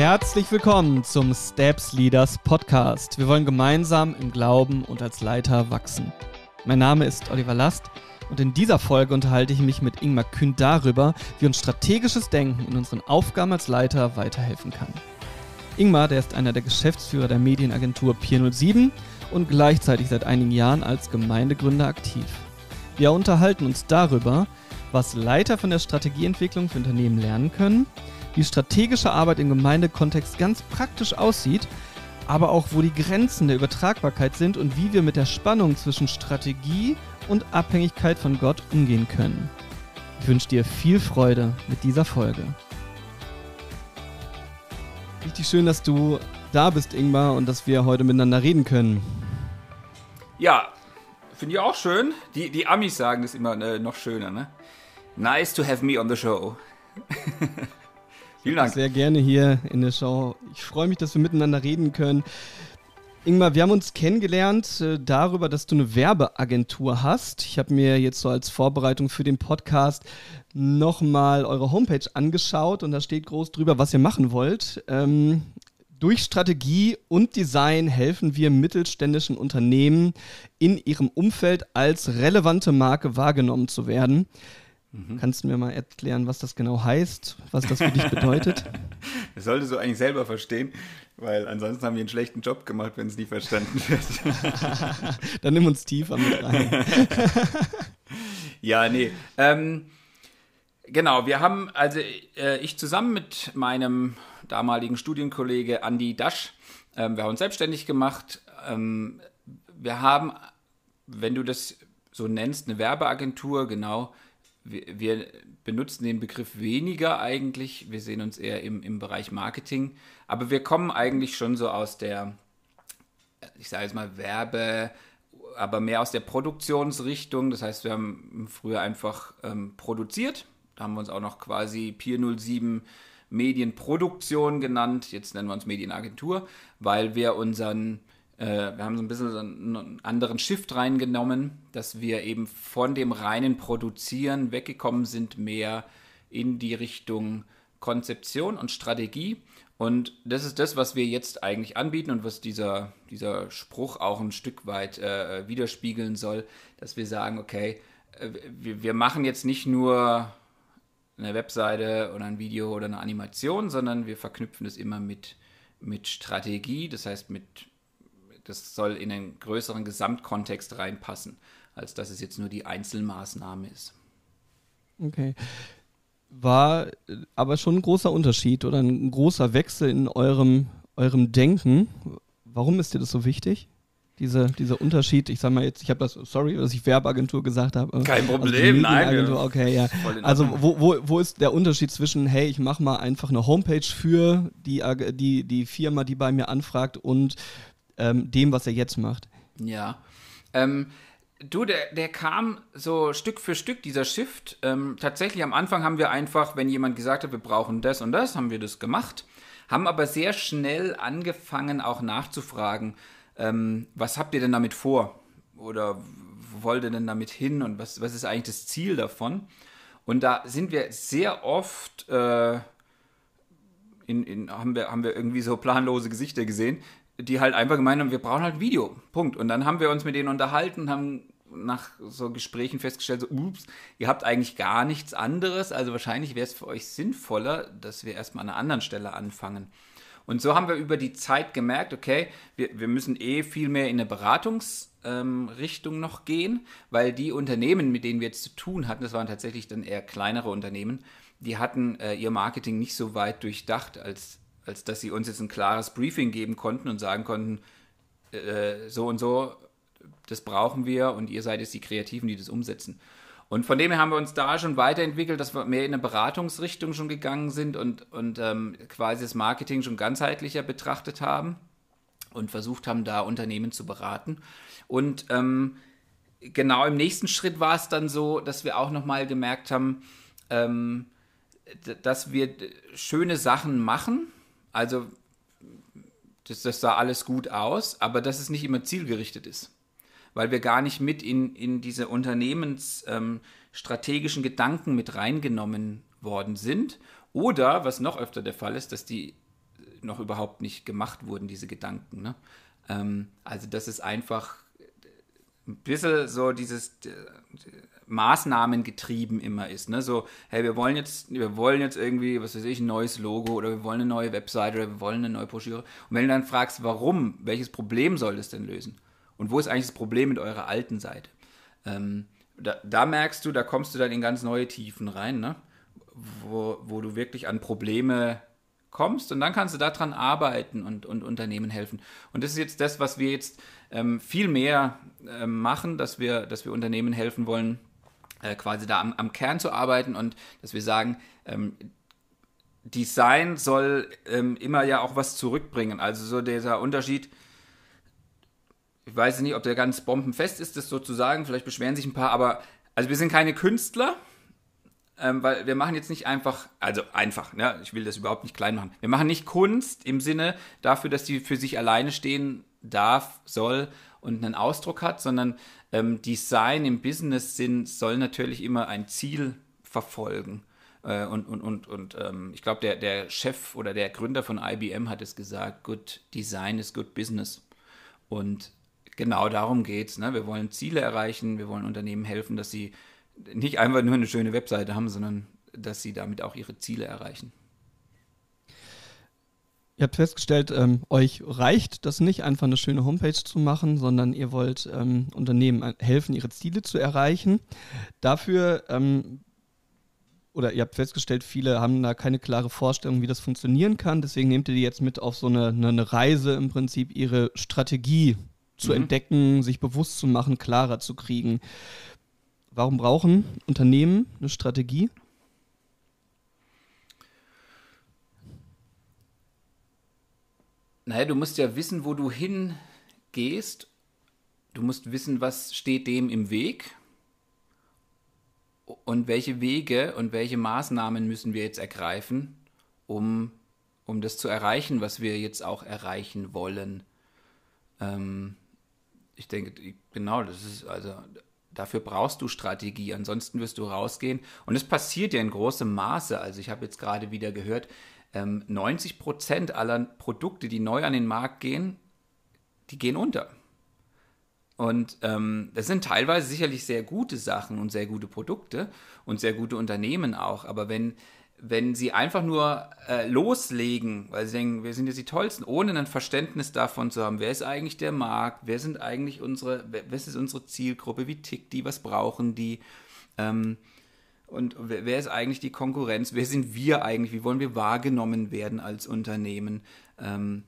Herzlich willkommen zum Steps Leaders Podcast. Wir wollen gemeinsam im Glauben und als Leiter wachsen. Mein Name ist Oliver Last und in dieser Folge unterhalte ich mich mit Ingmar Kühn darüber, wie uns strategisches Denken in unseren Aufgaben als Leiter weiterhelfen kann. Ingmar, der ist einer der Geschäftsführer der Medienagentur Pier 07 und gleichzeitig seit einigen Jahren als Gemeindegründer aktiv. Wir unterhalten uns darüber, was Leiter von der Strategieentwicklung für Unternehmen lernen können, wie strategische Arbeit im Gemeindekontext ganz praktisch aussieht, aber auch wo die Grenzen der Übertragbarkeit sind und wie wir mit der Spannung zwischen Strategie und Abhängigkeit von Gott umgehen können. Ich wünsche dir viel Freude mit dieser Folge. Richtig schön, dass du da bist, Ingmar, und dass wir heute miteinander reden können. Ja, finde ich auch schön. Die, die Amis sagen das immer äh, noch schöner, ne? Nice to have me on the show. Vielen Dank. Sehr gerne hier in der Show. Ich freue mich, dass wir miteinander reden können. Ingmar, wir haben uns kennengelernt äh, darüber, dass du eine Werbeagentur hast. Ich habe mir jetzt so als Vorbereitung für den Podcast nochmal eure Homepage angeschaut und da steht groß drüber, was ihr machen wollt. Ähm, durch Strategie und Design helfen wir mittelständischen Unternehmen in ihrem Umfeld als relevante Marke wahrgenommen zu werden. Mhm. Kannst du mir mal erklären, was das genau heißt, was das für dich bedeutet? Das solltest du eigentlich selber verstehen, weil ansonsten haben wir einen schlechten Job gemacht, wenn es nie verstanden wird. Dann nimm uns tiefer mit rein. ja, nee. Ähm, genau, wir haben, also äh, ich zusammen mit meinem damaligen Studienkollege Andy Dasch, ähm, wir haben uns selbstständig gemacht. Ähm, wir haben, wenn du das so nennst, eine Werbeagentur, genau, wir, wir, benutzen den Begriff weniger eigentlich. Wir sehen uns eher im, im Bereich Marketing. Aber wir kommen eigentlich schon so aus der, ich sage jetzt mal, Werbe, aber mehr aus der Produktionsrichtung. Das heißt, wir haben früher einfach ähm, produziert. Da haben wir uns auch noch quasi Pier 07 Medienproduktion genannt. Jetzt nennen wir uns Medienagentur, weil wir unseren äh, wir haben so ein bisschen einen anderen Shift reingenommen, dass wir eben von dem reinen Produzieren weggekommen sind, mehr in die Richtung Konzeption und Strategie. Und das ist das, was wir jetzt eigentlich anbieten und was dieser, dieser Spruch auch ein Stück weit äh, widerspiegeln soll, dass wir sagen, okay, äh, wir, wir machen jetzt nicht nur eine Webseite oder ein Video oder eine Animation, sondern wir verknüpfen das immer mit, mit Strategie, das heißt mit das soll in einen größeren Gesamtkontext reinpassen, als dass es jetzt nur die Einzelmaßnahme ist. Okay. War aber schon ein großer Unterschied oder ein großer Wechsel in eurem, eurem Denken. Warum ist dir das so wichtig? Diese, dieser Unterschied, ich sag mal jetzt, ich habe das, sorry, dass ich Werbeagentur gesagt habe. Kein also Problem, also nein. Okay, ja. Also wo, wo, wo ist der Unterschied zwischen, hey, ich mache mal einfach eine Homepage für die, die, die Firma, die bei mir anfragt und ähm, dem, was er jetzt macht. Ja. Ähm, du, der, der kam so Stück für Stück, dieser Shift. Ähm, tatsächlich am Anfang haben wir einfach, wenn jemand gesagt hat, wir brauchen das und das, haben wir das gemacht. Haben aber sehr schnell angefangen, auch nachzufragen, ähm, was habt ihr denn damit vor? Oder wo wollt ihr denn damit hin? Und was, was ist eigentlich das Ziel davon? Und da sind wir sehr oft, äh, in, in, haben, wir, haben wir irgendwie so planlose Gesichter gesehen, die halt einfach gemeint haben, wir brauchen halt Video. Punkt. Und dann haben wir uns mit denen unterhalten, haben nach so Gesprächen festgestellt, so, ups, ihr habt eigentlich gar nichts anderes. Also wahrscheinlich wäre es für euch sinnvoller, dass wir erstmal an einer anderen Stelle anfangen. Und so haben wir über die Zeit gemerkt, okay, wir, wir müssen eh viel mehr in eine Beratungsrichtung ähm, noch gehen, weil die Unternehmen, mit denen wir jetzt zu tun hatten, das waren tatsächlich dann eher kleinere Unternehmen, die hatten äh, ihr Marketing nicht so weit durchdacht, als als dass sie uns jetzt ein klares Briefing geben konnten und sagen konnten, äh, so und so, das brauchen wir und ihr seid jetzt die Kreativen, die das umsetzen. Und von dem her haben wir uns da schon weiterentwickelt, dass wir mehr in eine Beratungsrichtung schon gegangen sind und, und ähm, quasi das Marketing schon ganzheitlicher betrachtet haben und versucht haben, da Unternehmen zu beraten. Und ähm, genau im nächsten Schritt war es dann so, dass wir auch nochmal gemerkt haben, ähm, dass wir schöne Sachen machen, also, das, das sah alles gut aus, aber dass es nicht immer zielgerichtet ist. Weil wir gar nicht mit in, in diese unternehmensstrategischen ähm, Gedanken mit reingenommen worden sind. Oder, was noch öfter der Fall ist, dass die noch überhaupt nicht gemacht wurden, diese Gedanken. Ne? Ähm, also das ist einfach ein bisschen so dieses äh, Maßnahmen getrieben immer ist. Ne? So, hey, wir wollen jetzt, wir wollen jetzt irgendwie, was weiß ich, ein neues Logo oder wir wollen eine neue Webseite oder wir wollen eine neue Broschüre. Und wenn du dann fragst, warum, welches Problem soll das denn lösen? Und wo ist eigentlich das Problem mit eurer alten Seite? Ähm, da, da, merkst du, da kommst du dann in ganz neue Tiefen rein, ne? wo, wo du wirklich an Probleme kommst und dann kannst du daran arbeiten und, und Unternehmen helfen. Und das ist jetzt das, was wir jetzt ähm, viel mehr ähm, machen, dass wir, dass wir Unternehmen helfen wollen, äh, quasi da am, am, Kern zu arbeiten und dass wir sagen, ähm, Design soll ähm, immer ja auch was zurückbringen. Also so dieser Unterschied, ich weiß nicht, ob der ganz bombenfest ist, das sozusagen, vielleicht beschweren sich ein paar, aber also wir sind keine Künstler, ähm, weil wir machen jetzt nicht einfach, also einfach, ne? ich will das überhaupt nicht klein machen. Wir machen nicht Kunst im Sinne dafür, dass die für sich alleine stehen darf, soll und einen Ausdruck hat, sondern ähm, Design im Business-Sinn soll natürlich immer ein Ziel verfolgen. Äh, und und, und, und ähm, ich glaube, der, der Chef oder der Gründer von IBM hat es gesagt, Good Design is good business. Und genau darum geht es. Ne? Wir wollen Ziele erreichen, wir wollen Unternehmen helfen, dass sie nicht einfach nur eine schöne Webseite haben, sondern dass sie damit auch ihre Ziele erreichen. Ihr habt festgestellt, ähm, euch reicht das nicht, einfach eine schöne Homepage zu machen, sondern ihr wollt ähm, Unternehmen helfen, ihre Ziele zu erreichen. Dafür, ähm, oder ihr habt festgestellt, viele haben da keine klare Vorstellung, wie das funktionieren kann. Deswegen nehmt ihr die jetzt mit auf so eine, eine Reise, im Prinzip ihre Strategie zu mhm. entdecken, sich bewusst zu machen, klarer zu kriegen. Warum brauchen Unternehmen eine Strategie? Naja, du musst ja wissen, wo du hingehst. Du musst wissen, was steht dem im Weg und welche Wege und welche Maßnahmen müssen wir jetzt ergreifen, um, um das zu erreichen, was wir jetzt auch erreichen wollen. Ähm, ich denke, genau, das ist also Dafür brauchst du Strategie, ansonsten wirst du rausgehen. Und es passiert ja in großem Maße. Also ich habe jetzt gerade wieder gehört, 90 ähm, Prozent aller Produkte, die neu an den Markt gehen, die gehen unter. Und ähm, das sind teilweise sicherlich sehr gute Sachen und sehr gute Produkte und sehr gute Unternehmen auch. Aber wenn wenn sie einfach nur äh, loslegen, weil sie denken, wir sind jetzt die Tollsten, ohne ein Verständnis davon zu haben, wer ist eigentlich der Markt, wer sind eigentlich unsere, wer, ist unsere Zielgruppe, wie tickt die, was brauchen die, ähm, und wer, ist eigentlich die Konkurrenz, wer sind wir eigentlich, wie wollen wir wahrgenommen werden als Unternehmen, ähm,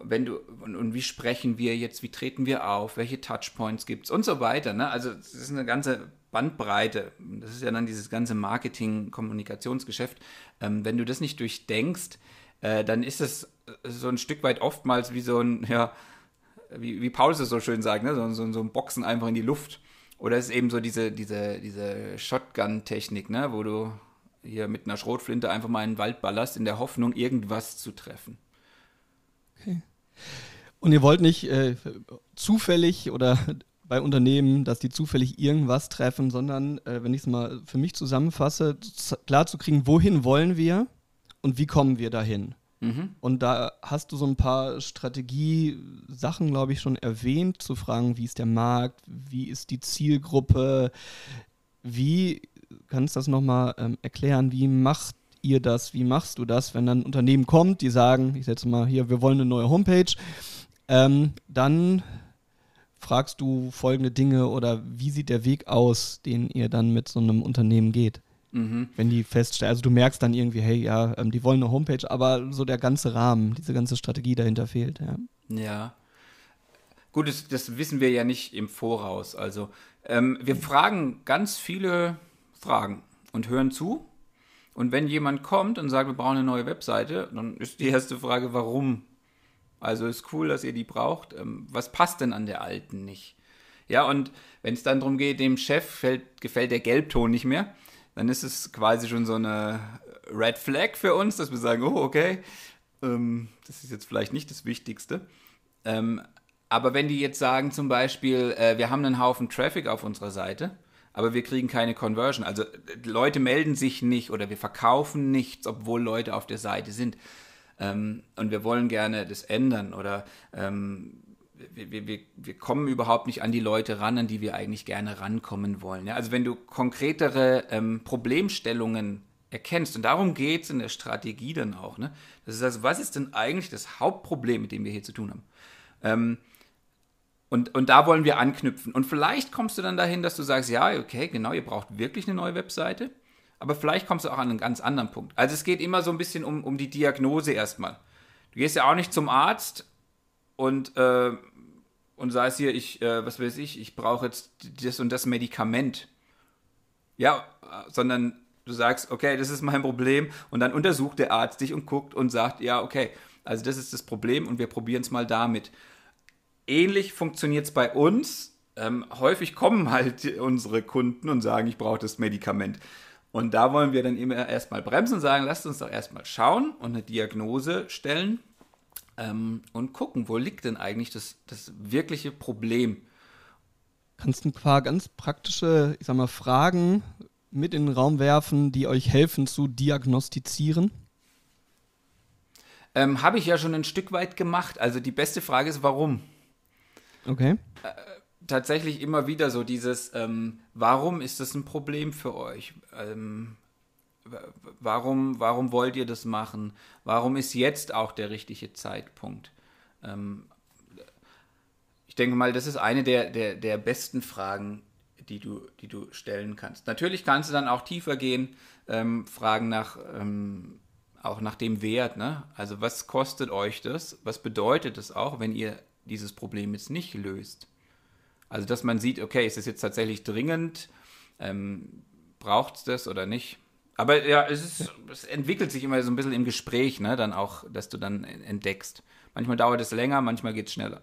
wenn du, und, und, wie sprechen wir jetzt, wie treten wir auf, welche Touchpoints gibt es und so weiter. Ne? Also es ist eine ganze Bandbreite, das ist ja dann dieses ganze Marketing-Kommunikationsgeschäft, ähm, wenn du das nicht durchdenkst, äh, dann ist es so ein Stück weit oftmals wie so ein, ja, wie, wie Paulus es so schön sagt, ne? so, so, so ein Boxen einfach in die Luft. Oder ist eben so diese, diese, diese Shotgun-Technik, ne? wo du hier mit einer Schrotflinte einfach mal in den Wald ballerst, in der Hoffnung, irgendwas zu treffen. Okay. Und ihr wollt nicht äh, zufällig oder bei Unternehmen, dass die zufällig irgendwas treffen, sondern, äh, wenn ich es mal für mich zusammenfasse, klar zu kriegen, wohin wollen wir und wie kommen wir dahin. Mhm. Und da hast du so ein paar Strategie-Sachen, glaube ich, schon erwähnt, zu fragen, wie ist der Markt, wie ist die Zielgruppe, wie, kannst du das nochmal ähm, erklären, wie macht ihr das, wie machst du das, wenn dann ein Unternehmen kommt, die sagen, ich setze mal hier, wir wollen eine neue Homepage, ähm, dann fragst du folgende Dinge oder wie sieht der Weg aus, den ihr dann mit so einem Unternehmen geht? Mhm. Wenn die feststellen, also du merkst dann irgendwie, hey, ja, ähm, die wollen eine Homepage, aber so der ganze Rahmen, diese ganze Strategie dahinter fehlt. Ja. ja. Gut, das, das wissen wir ja nicht im Voraus. Also ähm, wir fragen ganz viele Fragen und hören zu. Und wenn jemand kommt und sagt, wir brauchen eine neue Webseite, dann ist die erste Frage, warum also ist cool, dass ihr die braucht. Ähm, was passt denn an der alten nicht? Ja, und wenn es dann darum geht, dem Chef fällt, gefällt der Gelbton nicht mehr, dann ist es quasi schon so eine Red Flag für uns, dass wir sagen, oh, okay, ähm, das ist jetzt vielleicht nicht das Wichtigste. Ähm, aber wenn die jetzt sagen zum Beispiel, äh, wir haben einen Haufen Traffic auf unserer Seite, aber wir kriegen keine Conversion, also äh, Leute melden sich nicht oder wir verkaufen nichts, obwohl Leute auf der Seite sind, ähm, und wir wollen gerne das ändern oder ähm, wir, wir, wir kommen überhaupt nicht an die Leute ran, an die wir eigentlich gerne rankommen wollen. Ja? Also wenn du konkretere ähm, Problemstellungen erkennst, und darum geht es in der Strategie dann auch, ne? das ist also, was ist denn eigentlich das Hauptproblem, mit dem wir hier zu tun haben? Ähm, und, und da wollen wir anknüpfen. Und vielleicht kommst du dann dahin, dass du sagst, ja, okay, genau, ihr braucht wirklich eine neue Webseite. Aber vielleicht kommst du auch an einen ganz anderen Punkt. Also es geht immer so ein bisschen um, um die Diagnose erstmal. Du gehst ja auch nicht zum Arzt und, äh, und sagst hier, ich, äh, was weiß ich, ich brauche jetzt das und das Medikament. Ja, sondern du sagst, okay, das ist mein Problem. Und dann untersucht der Arzt dich und guckt und sagt, ja, okay, also das ist das Problem und wir probieren es mal damit ähnlich funktioniert es bei uns. Ähm, häufig kommen halt unsere Kunden und sagen, ich brauche das Medikament. Und da wollen wir dann immer erstmal bremsen und sagen, lasst uns doch erstmal schauen und eine Diagnose stellen ähm, und gucken, wo liegt denn eigentlich das, das wirkliche Problem. Kannst du ein paar ganz praktische, ich sag mal, Fragen mit in den Raum werfen, die euch helfen zu diagnostizieren? Ähm, Habe ich ja schon ein Stück weit gemacht. Also die beste Frage ist, warum? Okay. Äh, tatsächlich immer wieder so dieses, ähm, warum ist das ein Problem für euch? Ähm, warum, warum wollt ihr das machen? Warum ist jetzt auch der richtige Zeitpunkt? Ähm, ich denke mal, das ist eine der, der, der besten Fragen, die du, die du stellen kannst. Natürlich kannst du dann auch tiefer gehen, ähm, fragen nach, ähm, auch nach dem Wert. Ne? Also was kostet euch das? Was bedeutet es auch, wenn ihr dieses Problem jetzt nicht löst. Also, dass man sieht, okay, ist es jetzt tatsächlich dringend? Ähm, Braucht es das oder nicht? Aber ja, es, ist, es entwickelt sich immer so ein bisschen im Gespräch, ne, dann auch, dass du dann entdeckst. Manchmal dauert es länger, manchmal geht es schneller.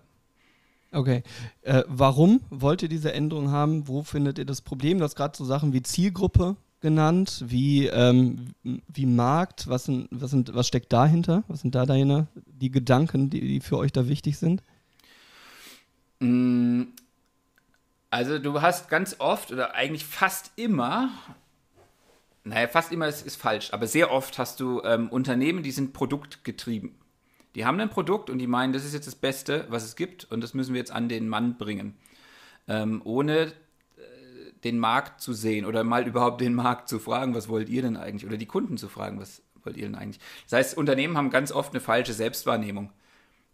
Okay. Äh, warum wollt ihr diese Änderung haben? Wo findet ihr das Problem? Du hast gerade so Sachen wie Zielgruppe genannt, wie, ähm, wie Markt. Was, sind, was, sind, was steckt dahinter? Was sind da dahinter die Gedanken, die, die für euch da wichtig sind? Mm, also du hast ganz oft oder eigentlich fast immer, naja, fast immer ist, ist falsch, aber sehr oft hast du ähm, Unternehmen, die sind produktgetrieben. Die haben ein Produkt und die meinen, das ist jetzt das Beste, was es gibt und das müssen wir jetzt an den Mann bringen. Ähm, ohne äh, den Markt zu sehen oder mal überhaupt den Markt zu fragen, was wollt ihr denn eigentlich? Oder die Kunden zu fragen, was wollt ihr denn eigentlich? Das heißt, Unternehmen haben ganz oft eine falsche Selbstwahrnehmung.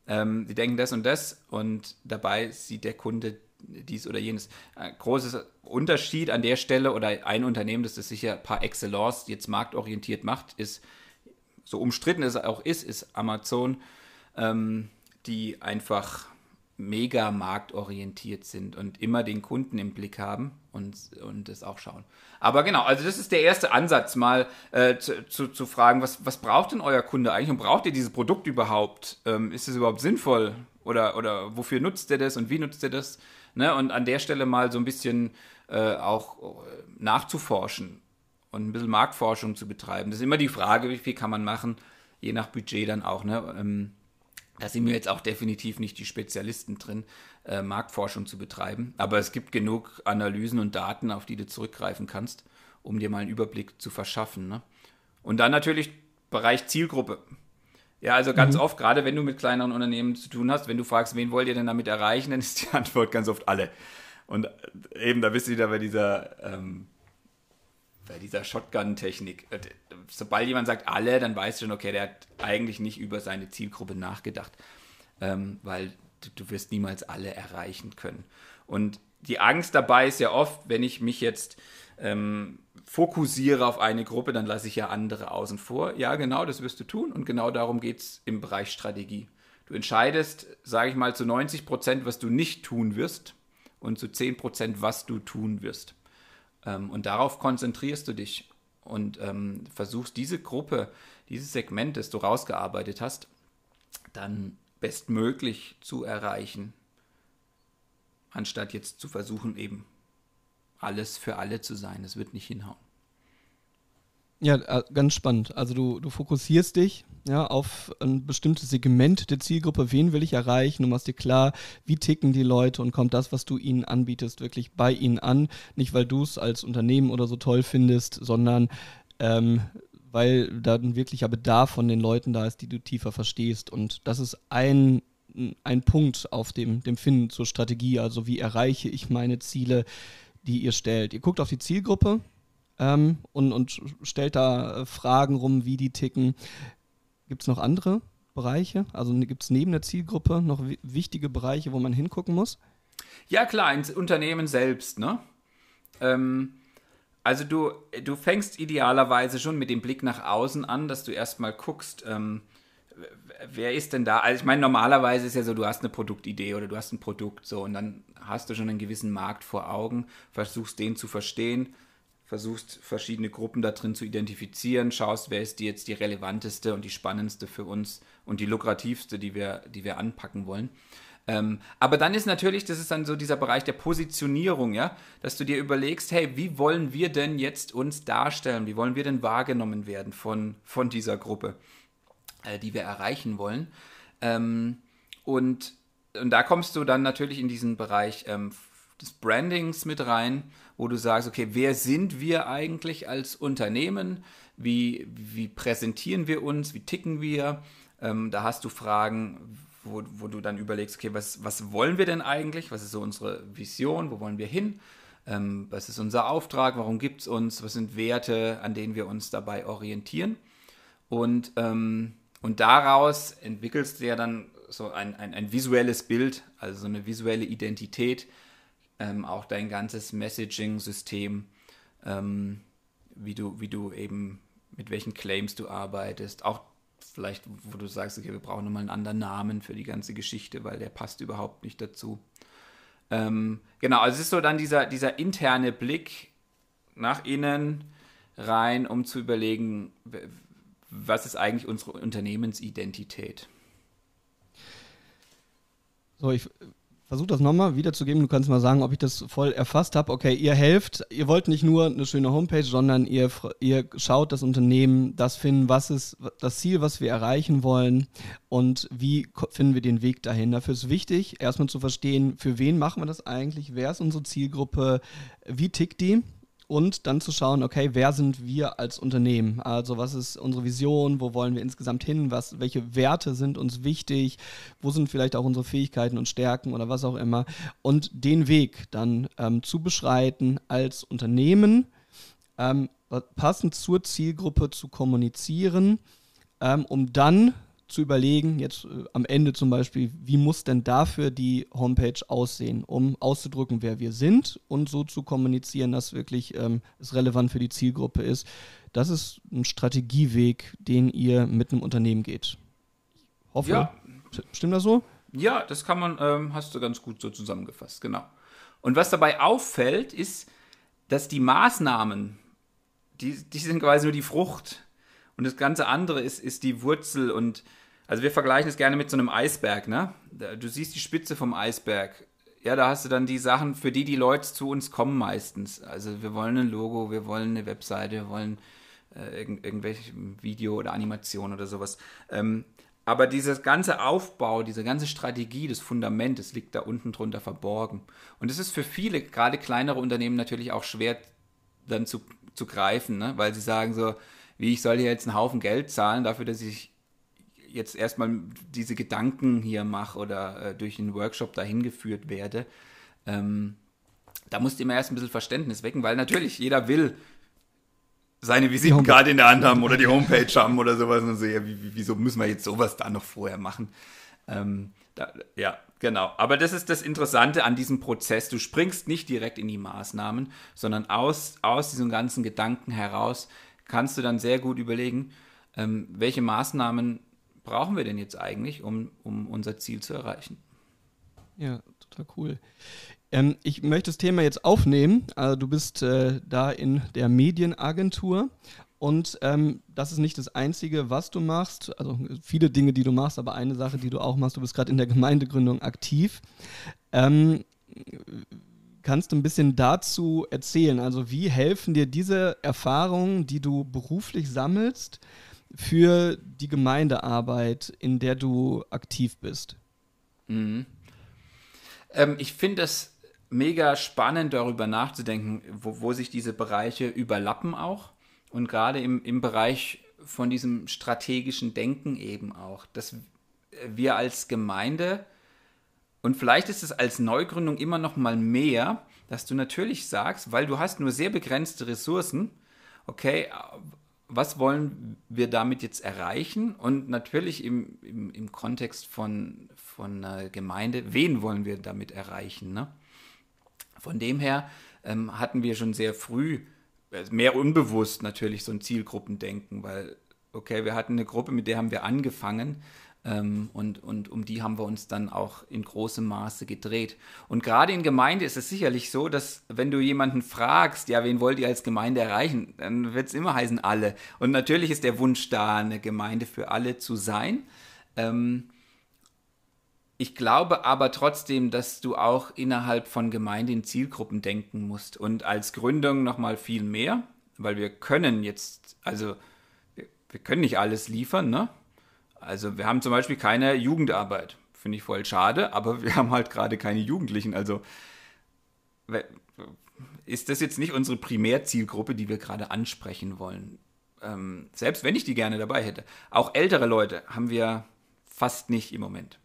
Ähm, denken das und das und dabei sieht der Kunde dies oder jenes. Ein großes Unterschied an der Stelle oder ein Unternehmen, das das sicher par excellence jetzt marktorientiert macht, ist, so umstritten es auch ist, ist Amazon, ähm, die einfach mega marktorientiert sind und immer den Kunden im Blick haben und, und das auch schauen. Aber genau, also das ist der erste Ansatz, mal äh, zu, zu, zu, fragen, was, was braucht denn euer Kunde eigentlich und braucht ihr dieses Produkt überhaupt? Ähm, ist es überhaupt sinnvoll oder, oder wofür nutzt ihr das und wie nutzt ihr das? Ne? Und an der Stelle mal so ein bisschen äh, auch äh, nachzuforschen und ein bisschen Marktforschung zu betreiben. Das ist immer die Frage, wie viel kann man machen, je nach Budget dann auch. Ne? Ähm, da sind wir jetzt auch definitiv nicht die Spezialisten drin, äh, Marktforschung zu betreiben. Aber es gibt genug Analysen und Daten, auf die du zurückgreifen kannst, um dir mal einen Überblick zu verschaffen. Ne? Und dann natürlich Bereich Zielgruppe. Ja, also ganz mhm. oft, gerade wenn du mit kleineren Unternehmen zu tun hast, wenn du fragst, wen wollt ihr denn damit erreichen, dann ist die Antwort ganz oft alle. Und äh, eben, da bist du wieder bei dieser ähm, bei dieser Shotgun-Technik. Äh, sobald jemand sagt alle, dann weißt du schon, okay, der hat eigentlich nicht über seine Zielgruppe nachgedacht, ähm, weil du, du, wirst niemals alle erreichen können. Und die Angst dabei ist ja oft, wenn ich mich jetzt ähm, fokussiere auf eine Gruppe, dann lasse ich ja andere außen vor. Ja, genau, das wirst du tun und genau darum geht es im Bereich Strategie. Du entscheidest, sage ich mal, zu 90 Prozent, was du nicht tun wirst und zu 10 Prozent, was du tun wirst. Ähm, und darauf konzentrierst du dich und ähm, versuchst diese Gruppe, dieses Segment, das du rausgearbeitet hast, dann bestmöglich zu erreichen, anstatt jetzt zu versuchen, eben alles für alle zu sein. Das wird nicht hinhauen. Ja, äh, ganz spannend. Also du, du fokussierst dich ja, auf ein bestimmtes Segment der Zielgruppe, wen will ich erreichen, du machst dir klar, wie ticken die Leute und kommt das, was du ihnen anbietest, wirklich bei ihnen an. Nicht, weil du es als Unternehmen oder so toll findest, sondern ähm, weil da ein wirklicher Bedarf von den Leuten da ist, die du tiefer verstehst. Und das ist ein, ein Punkt auf dem, dem Finden zur Strategie. Also wie erreiche ich meine Ziele, die ihr stellt. Ihr guckt auf die Zielgruppe ähm, und, und stellt da äh, Fragen rum, wie die ticken. Gibt es noch andere Bereiche? Also gibt es neben der Zielgruppe noch wichtige Bereiche, wo man hingucken muss? Ja, klar, ins Unternehmen selbst, ne? Ähm, also du, du fängst idealerweise schon mit dem Blick nach außen an, dass du erstmal guckst, ähm, wer ist denn da? Also ich meine, normalerweise ist ja so, du hast eine Produktidee oder du hast ein Produkt so und dann hast du schon einen gewissen Markt vor Augen, versuchst den zu verstehen, versuchst verschiedene Gruppen da drin zu identifizieren, schaust, wer ist die jetzt die relevanteste und die spannendste für uns und die lukrativste, die wir, die wir anpacken wollen. Ähm, aber dann ist natürlich, das ist dann so dieser Bereich der Positionierung, ja, dass du dir überlegst, hey, wie wollen wir denn jetzt uns darstellen? Wie wollen wir denn wahrgenommen werden von, von dieser Gruppe, äh, die wir erreichen wollen? Ähm, und, und da kommst du dann natürlich in diesen Bereich ähm, des Brandings mit rein, wo du sagst, okay, wer sind wir eigentlich als Unternehmen? Wie, wie präsentieren wir uns? Wie ticken wir? Ähm, da hast du Fragen, wo, wo du dann überlegst, okay, was, was wollen wir denn eigentlich? Was ist so unsere Vision? Wo wollen wir hin? Ähm, was ist unser Auftrag? Warum gibt es uns? Was sind Werte, an denen wir uns dabei orientieren? Und, ähm, und daraus entwickelst du ja dann so ein, ein, ein visuelles Bild, also so eine visuelle Identität, ähm, auch dein ganzes Messaging-System, ähm, wie, du, wie du eben, mit welchen Claims du arbeitest, auch vielleicht, wo du sagst, okay, wir brauchen nochmal einen anderen Namen für die ganze Geschichte, weil der passt überhaupt nicht dazu. Ähm, genau, also es ist so dann dieser, dieser interne Blick nach innen rein, um zu überlegen, was ist eigentlich unsere Unternehmensidentität. So, ich versuche das nochmal wiederzugeben. Du kannst mal sagen, ob ich das voll erfasst habe. Okay, ihr helft, ihr wollt nicht nur eine schöne Homepage, sondern ihr, ihr schaut das Unternehmen, das finden, was ist das Ziel, was wir erreichen wollen und wie finden wir den Weg dahin. Dafür ist wichtig, erstmal zu verstehen, für wen machen wir das eigentlich, wer ist unsere Zielgruppe, wie tickt die und dann zu schauen, okay, wer sind wir als Unternehmen? Also was ist unsere Vision? Wo wollen wir insgesamt hin? Was, welche Werte sind uns wichtig? Wo sind vielleicht auch unsere Fähigkeiten und Stärken oder was auch immer? Und den Weg dann ähm, zu beschreiten als Unternehmen, ähm, passend zur Zielgruppe zu kommunizieren, ähm, um dann zu überlegen, jetzt äh, am Ende zum Beispiel, wie muss denn dafür die Homepage aussehen, um auszudrücken, wer wir sind und so zu kommunizieren, dass wirklich ähm, es relevant für die Zielgruppe ist. Das ist ein Strategieweg, den ihr mit einem Unternehmen geht. Ich hoffe, ja. stimmt das so? Ja, das kann man, ähm, hast du ganz gut so zusammengefasst, genau. Und was dabei auffällt, ist, dass die Maßnahmen, die, die sind quasi nur die Frucht und das ganze andere ist, ist die Wurzel und also wir vergleichen es gerne mit so einem Eisberg, ne? Du siehst die Spitze vom Eisberg. Ja, da hast du dann die Sachen, für die die Leute zu uns kommen meistens. Also wir wollen ein Logo, wir wollen eine Webseite, wir wollen äh, irgend, irgendwelche Video oder Animation oder sowas. Ähm, aber dieses ganze Aufbau, diese ganze Strategie, das Fundament, das liegt da unten drunter verborgen. Und es ist für viele, gerade kleinere Unternehmen, natürlich auch schwer dann zu, zu greifen, ne? weil sie sagen so, wie ich soll hier jetzt einen Haufen Geld zahlen dafür, dass ich jetzt erstmal diese Gedanken hier mache oder äh, durch einen Workshop dahin geführt werde. Ähm, da musst du immer erst ein bisschen Verständnis wecken, weil natürlich jeder will seine Visitenkarte in der Hand haben oder die Homepage haben oder sowas. Und so, ja, wieso müssen wir jetzt sowas da noch vorher machen? Ähm, da, ja, genau. Aber das ist das Interessante an diesem Prozess. Du springst nicht direkt in die Maßnahmen, sondern aus, aus diesem ganzen Gedanken heraus kannst du dann sehr gut überlegen, ähm, welche Maßnahmen brauchen wir denn jetzt eigentlich, um, um unser Ziel zu erreichen. Ja, total cool. Ähm, ich möchte das Thema jetzt aufnehmen. Also du bist äh, da in der Medienagentur und ähm, das ist nicht das Einzige, was du machst. Also viele Dinge, die du machst, aber eine Sache, die du auch machst, du bist gerade in der Gemeindegründung aktiv. Ähm, Kannst du ein bisschen dazu erzählen? Also wie helfen dir diese Erfahrungen, die du beruflich sammelst, für die Gemeindearbeit, in der du aktiv bist? Mhm. Ähm, ich finde es mega spannend, darüber nachzudenken, wo, wo sich diese Bereiche überlappen auch. Und gerade im, im Bereich von diesem strategischen Denken eben auch, dass wir als Gemeinde und vielleicht ist es als Neugründung immer noch mal mehr, dass du natürlich sagst, weil du hast nur sehr begrenzte Ressourcen, okay, was wollen wir damit jetzt erreichen? Und natürlich im, im, im Kontext von, von einer Gemeinde, wen wollen wir damit erreichen? Ne? Von dem her ähm, hatten wir schon sehr früh, äh, mehr unbewusst natürlich, so ein Zielgruppendenken, weil, okay, wir hatten eine Gruppe, mit der haben wir angefangen und, und um die haben wir uns dann auch in großem Maße gedreht. Und gerade in Gemeinde ist es sicherlich so, dass wenn du jemanden fragst, ja, wen wollt ihr als Gemeinde erreichen, dann wird es immer heißen, alle. Und natürlich ist der Wunsch da, eine Gemeinde für alle zu sein. Ähm, ich glaube aber trotzdem, dass du auch innerhalb von Gemeinde in Zielgruppen denken musst und als Gründung nochmal viel mehr, weil wir können jetzt, also wir können nicht alles liefern, ne? Also wir haben zum Beispiel keine Jugendarbeit. Finde ich voll schade, aber wir haben halt gerade keine Jugendlichen. Also ist das jetzt nicht unsere Primärzielgruppe, die wir gerade ansprechen wollen. Ähm, selbst wenn ich die gerne dabei hätte. Auch ältere Leute haben wir fast nicht im Moment.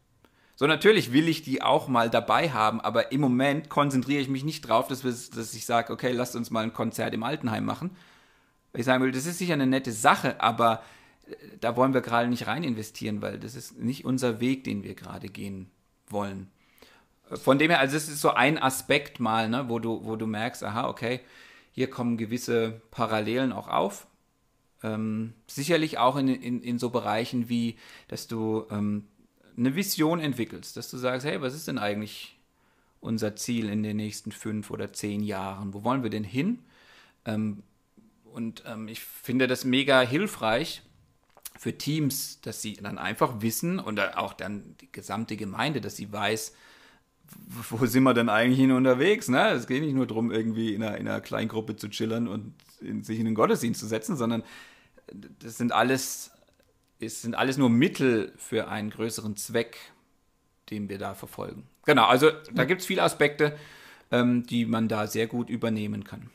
So, natürlich will ich die auch mal dabei haben, aber im Moment konzentriere ich mich nicht drauf, dass, dass ich sage, okay, lasst uns mal ein Konzert im Altenheim machen. Ich will, das ist sicher eine nette Sache, aber da wollen wir gerade nicht rein investieren, weil das ist nicht unser Weg, den wir gerade gehen wollen. Von dem her, also es ist so ein Aspekt mal, ne, wo du, wo du merkst, aha, okay, hier kommen gewisse Parallelen auch auf. Ähm, sicherlich auch in, in, in so Bereichen wie, dass du ähm, eine Vision entwickelst, dass du sagst, hey, was ist denn eigentlich unser Ziel in den nächsten fünf oder zehn Jahren? Wo wollen wir denn hin? Ähm, und ähm, ich finde das mega hilfreich, für Teams, dass sie dann einfach wissen und auch dann die gesamte Gemeinde, dass sie weiß, wo sind wir denn eigentlich hin unterwegs? Ne? Es geht nicht nur darum, irgendwie in einer, in einer Kleingruppe zu chillern und in, sich in den Gottesdienst zu setzen, sondern das sind alles, es sind alles nur Mittel für einen größeren Zweck, den wir da verfolgen. Genau, also da gibt es viele Aspekte, ähm, die man da sehr gut übernehmen kann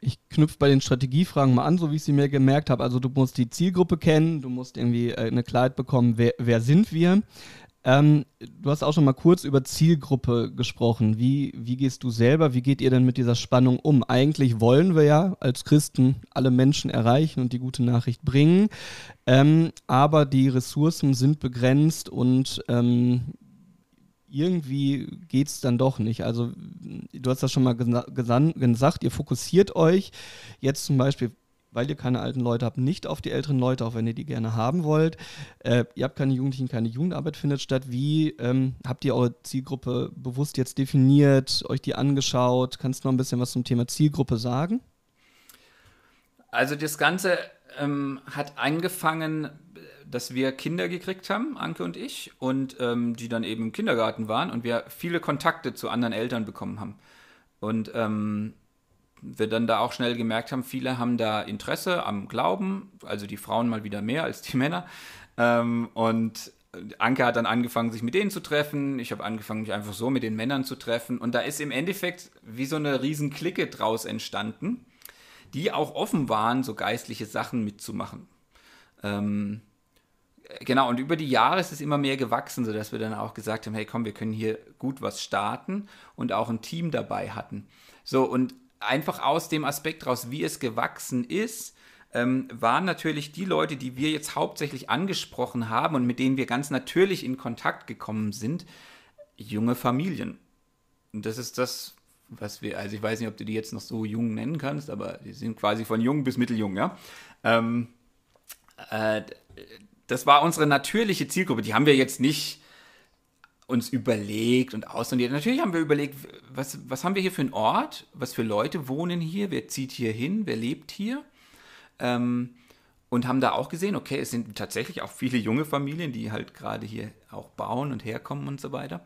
ich knüpfe bei den Strategiefragen mal an, so wie ich sie mir gemerkt habe. Also du musst die Zielgruppe kennen, du musst irgendwie äh, eine Klarheit bekommen, wer, wer sind wir. Ähm, du hast auch schon mal kurz über Zielgruppe gesprochen. Wie, wie gehst du selber, wie geht ihr denn mit dieser Spannung um? Eigentlich wollen wir ja als Christen alle Menschen erreichen und die gute Nachricht bringen, ähm, aber die Ressourcen sind begrenzt und ähm, irgendwie geht es dann doch nicht. Also du hast das schon mal gesagt, ihr fokussiert euch jetzt zum Beispiel, weil ihr keine alten Leute habt, nicht auf die älteren Leute, auch wenn ihr die gerne haben wollt. Äh, ihr habt keine Jugendlichen, keine Jugendarbeit findet statt. Wie ähm, habt ihr eure Zielgruppe bewusst jetzt definiert, euch die angeschaut? Kannst du noch ein bisschen was zum Thema Zielgruppe sagen? Also das Ganze ähm, hat angefangen dass wir Kinder gekriegt haben, Anke und ich, und ähm, die dann eben im Kindergarten waren und wir viele Kontakte zu anderen Eltern bekommen haben. Und ähm, wir dann da auch schnell gemerkt haben, viele haben da Interesse am Glauben, also die Frauen mal wieder mehr als die Männer. Ähm, und Anke hat dann angefangen, sich mit denen zu treffen. Ich habe angefangen, mich einfach so mit den Männern zu treffen. Und da ist im Endeffekt wie so eine riesen Clique draus entstanden, die auch offen waren, so geistliche Sachen mitzumachen. Ähm, genau, und über die Jahre ist es immer mehr gewachsen, sodass wir dann auch gesagt haben, hey komm, wir können hier gut was starten und auch ein Team dabei hatten. So, und einfach aus dem Aspekt raus, wie es gewachsen ist, ähm, waren natürlich die Leute, die wir jetzt hauptsächlich angesprochen haben und mit denen wir ganz natürlich in Kontakt gekommen sind, junge Familien. Und das ist das, was wir, also ich weiß nicht, ob du die jetzt noch so jung nennen kannst, aber die sind quasi von jung bis mitteljung, ja. Ähm, äh, das war unsere natürliche Zielgruppe. Die haben wir jetzt nicht uns überlegt und ausondiert. Natürlich haben wir überlegt, was, was haben wir hier für einen Ort? Was für Leute wohnen hier? Wer zieht hier hin? Wer lebt hier? Ähm, und haben da auch gesehen, okay, es sind tatsächlich auch viele junge Familien, die halt gerade hier auch bauen und herkommen und so weiter.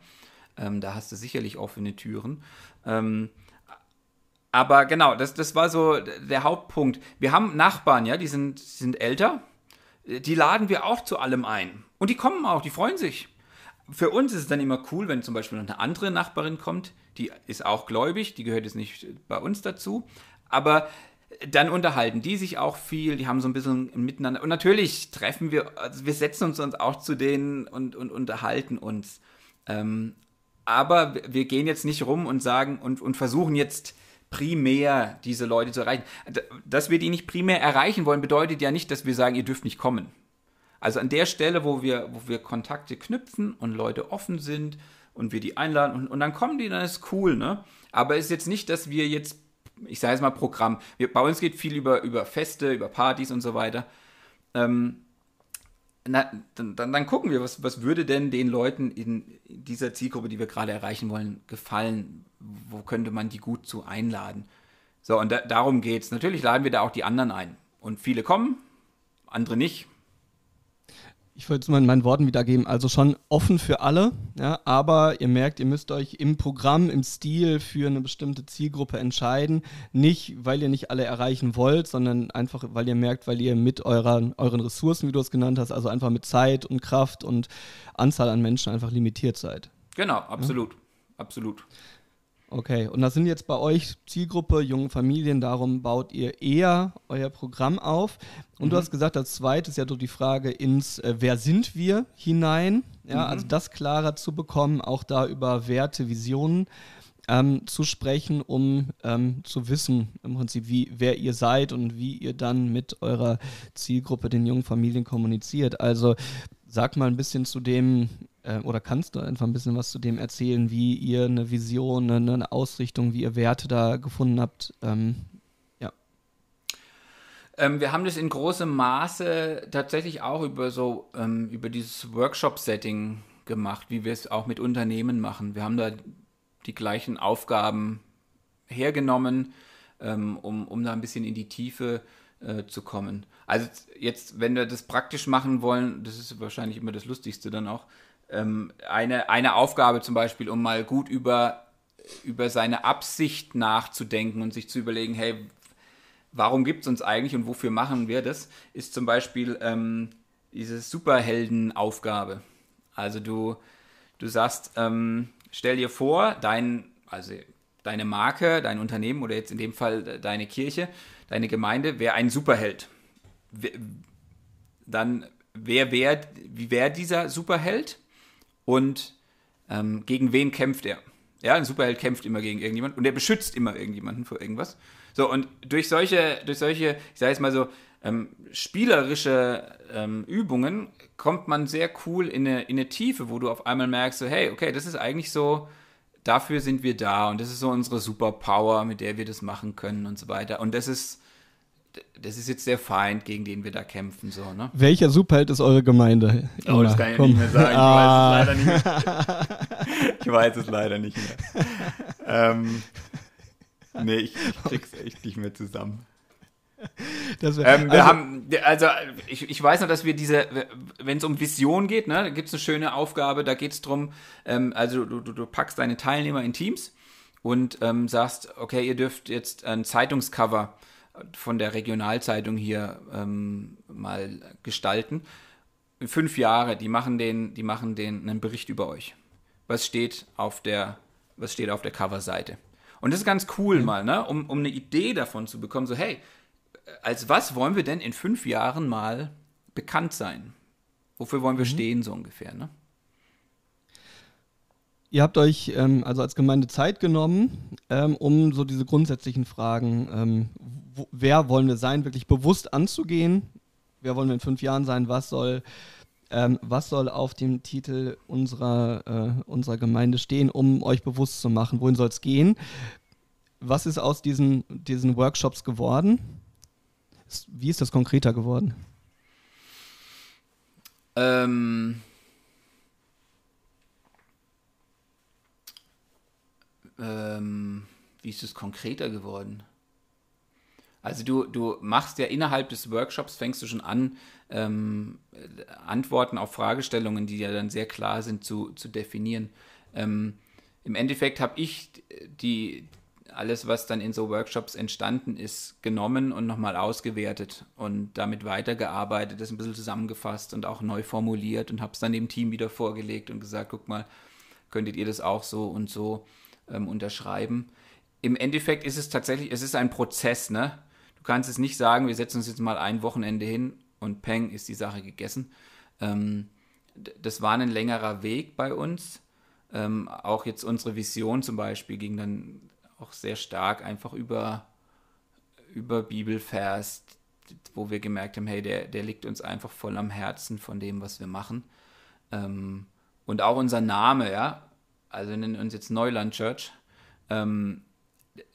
Ähm, da hast du sicherlich offene Türen. Ähm, aber genau, das, das war so der Hauptpunkt. Wir haben Nachbarn, ja, die sind, sind älter, die laden wir auch zu allem ein. Und die kommen auch, die freuen sich. Für uns ist es dann immer cool, wenn zum Beispiel noch eine andere Nachbarin kommt, die ist auch gläubig, die gehört jetzt nicht bei uns dazu, aber dann unterhalten die sich auch viel, die haben so ein bisschen miteinander. Und natürlich treffen wir, also wir setzen uns, auch zu denen und, und unterhalten uns. Ähm, aber wir gehen jetzt nicht rum und sagen und, und versuchen jetzt primär diese Leute zu erreichen. Dass wir die nicht primär erreichen wollen, bedeutet ja nicht, dass wir sagen, ihr dürft nicht kommen. Also an der Stelle, wo wir, wo wir Kontakte knüpfen und Leute offen sind und wir die einladen und, und dann kommen die, dann ist cool, ne? Aber es ist jetzt nicht, dass wir jetzt, ich sage jetzt mal Programm, wir, bei uns geht viel über, über Feste, über Partys und so weiter. Ähm, na, dann, dann, dann, gucken wir, was, was würde denn den Leuten in dieser Zielgruppe, die wir gerade erreichen wollen, gefallen? Wo könnte man die gut zu einladen? So, und da, darum es. Natürlich laden wir da auch die anderen ein. Und viele kommen, andere nicht ich wollte es mal in meinen Worten wiedergeben, also schon offen für alle, ja, aber ihr merkt, ihr müsst euch im Programm, im Stil für eine bestimmte Zielgruppe entscheiden. Nicht, weil ihr nicht alle erreichen wollt, sondern einfach, weil ihr merkt, weil ihr mit eurer, euren Ressourcen, wie du es genannt hast, also einfach mit Zeit und Kraft und Anzahl an Menschen einfach limitiert seid. Genau, absolut. Ja? Absolut. Okay, und das sind jetzt bei euch Zielgruppe junge Familien, darum baut ihr eher euer Programm auf. Und mhm. du hast gesagt, als zweites ja so die Frage ins äh, Wer sind wir hinein, ja, mhm. also das klarer zu bekommen, auch da über Werte, Visionen ähm, zu sprechen, um ähm, zu wissen, im Prinzip, wie, wer ihr seid und wie ihr dann mit eurer Zielgruppe, den jungen Familien kommuniziert. Also sag mal ein bisschen zu dem, äh, oder kannst du einfach ein bisschen was zu dem erzählen, wie ihr eine Vision, eine, eine Ausrichtung, wie ihr Werte da gefunden habt? Ähm, ja. Ähm, wir haben das in großem Maße tatsächlich auch über so, ähm, über dieses Workshop-Setting gemacht, wie wir es auch mit Unternehmen machen. Wir haben da die gleichen Aufgaben hergenommen, ähm, um, um da ein bisschen in die Tiefe äh, zu kommen. Also jetzt, wenn wir das praktisch machen wollen, das ist wahrscheinlich immer das Lustigste dann auch, ähm, eine, eine Aufgabe zum Beispiel, um mal gut über, über seine Absicht nachzudenken und sich zu überlegen, hey, warum gibt es uns eigentlich und wofür machen wir das, ist zum Beispiel ähm, diese Superhelden-Aufgabe. Also du, du sagst, ähm, stell dir vor, dein, also deine Marke, dein Unternehmen oder jetzt in dem Fall deine Kirche, deine Gemeinde wäre ein Superheld. Dann wer wäre, wie wäre dieser Superheld? Und ähm, gegen wen kämpft er. Ja, ein Superheld kämpft immer gegen irgendjemanden und er beschützt immer irgendjemanden vor irgendwas. So, und durch solche, durch solche, ich sage jetzt mal so, ähm, spielerische ähm, Übungen kommt man sehr cool in eine, in eine Tiefe, wo du auf einmal merkst, so, hey, okay, das ist eigentlich so, dafür sind wir da und das ist so unsere Superpower, mit der wir das machen können und so weiter. Und das ist, das ist jetzt der Feind, gegen den wir da kämpfen. So, ne? Welcher Superheld ist eure Gemeinde? Oh, das kann ich Komm. nicht mehr sagen. Ich ah. weiß es leider nicht mehr. ich weiß es leider nicht mehr. ähm, nee, ich, ich krieg's echt nicht mehr zusammen. Wär, ähm, wir also, haben, also ich, ich weiß noch, dass wir diese, wenn es um Vision geht, ne, da gibt es eine schöne Aufgabe, da geht es darum, ähm, also du, du, du packst deine Teilnehmer in Teams und ähm, sagst, okay, ihr dürft jetzt ein Zeitungscover von der Regionalzeitung hier ähm, mal gestalten. Fünf Jahre, die machen den, die machen den einen Bericht über euch. Was steht auf der, was steht auf der Coverseite? Und das ist ganz cool mhm. mal, ne? um, um eine Idee davon zu bekommen, so hey, als was wollen wir denn in fünf Jahren mal bekannt sein? Wofür wollen wir mhm. stehen, so ungefähr, ne? Ihr habt euch ähm, also als Gemeinde Zeit genommen, ähm, um so diese grundsätzlichen Fragen, ähm, wo, wer wollen wir sein, wirklich bewusst anzugehen. Wer wollen wir in fünf Jahren sein? Was soll, ähm, was soll auf dem Titel unserer, äh, unserer Gemeinde stehen, um euch bewusst zu machen, wohin soll es gehen? Was ist aus diesen, diesen Workshops geworden? Wie ist das konkreter geworden? Ähm, ähm, wie ist es konkreter geworden? Also du, du machst ja innerhalb des Workshops, fängst du schon an, ähm, Antworten auf Fragestellungen, die ja dann sehr klar sind, zu, zu definieren. Ähm, Im Endeffekt habe ich die, alles, was dann in so Workshops entstanden ist, genommen und nochmal ausgewertet und damit weitergearbeitet, das ein bisschen zusammengefasst und auch neu formuliert und habe es dann dem Team wieder vorgelegt und gesagt, guck mal, könntet ihr das auch so und so ähm, unterschreiben. Im Endeffekt ist es tatsächlich, es ist ein Prozess, ne? kannst es nicht sagen, wir setzen uns jetzt mal ein Wochenende hin und peng ist die Sache gegessen. Ähm, das war ein längerer Weg bei uns. Ähm, auch jetzt unsere Vision zum Beispiel ging dann auch sehr stark einfach über, über Bibelvers, wo wir gemerkt haben, hey, der, der liegt uns einfach voll am Herzen von dem, was wir machen. Ähm, und auch unser Name, ja, also nennen uns jetzt Neuland Church. Ähm,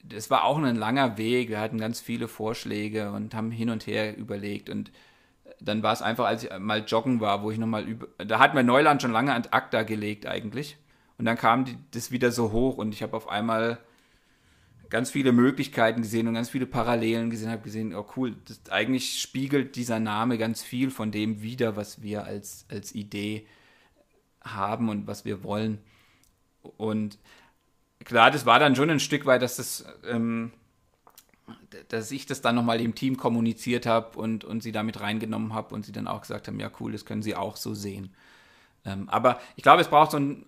das war auch ein langer Weg. Wir hatten ganz viele Vorschläge und haben hin und her überlegt. Und dann war es einfach, als ich mal joggen war, wo ich nochmal über. Da hatten wir Neuland schon lange an ACTA gelegt eigentlich. Und dann kam die, das wieder so hoch und ich habe auf einmal ganz viele Möglichkeiten gesehen und ganz viele Parallelen gesehen, habe gesehen, oh cool, das, eigentlich spiegelt dieser Name ganz viel von dem wider, was wir als, als Idee haben und was wir wollen. Und klar, das war dann schon ein Stück weit, dass das, ähm, dass ich das dann nochmal dem Team kommuniziert habe und, und sie damit reingenommen habe und sie dann auch gesagt haben, ja cool, das können sie auch so sehen. Ähm, aber ich glaube, es braucht so ein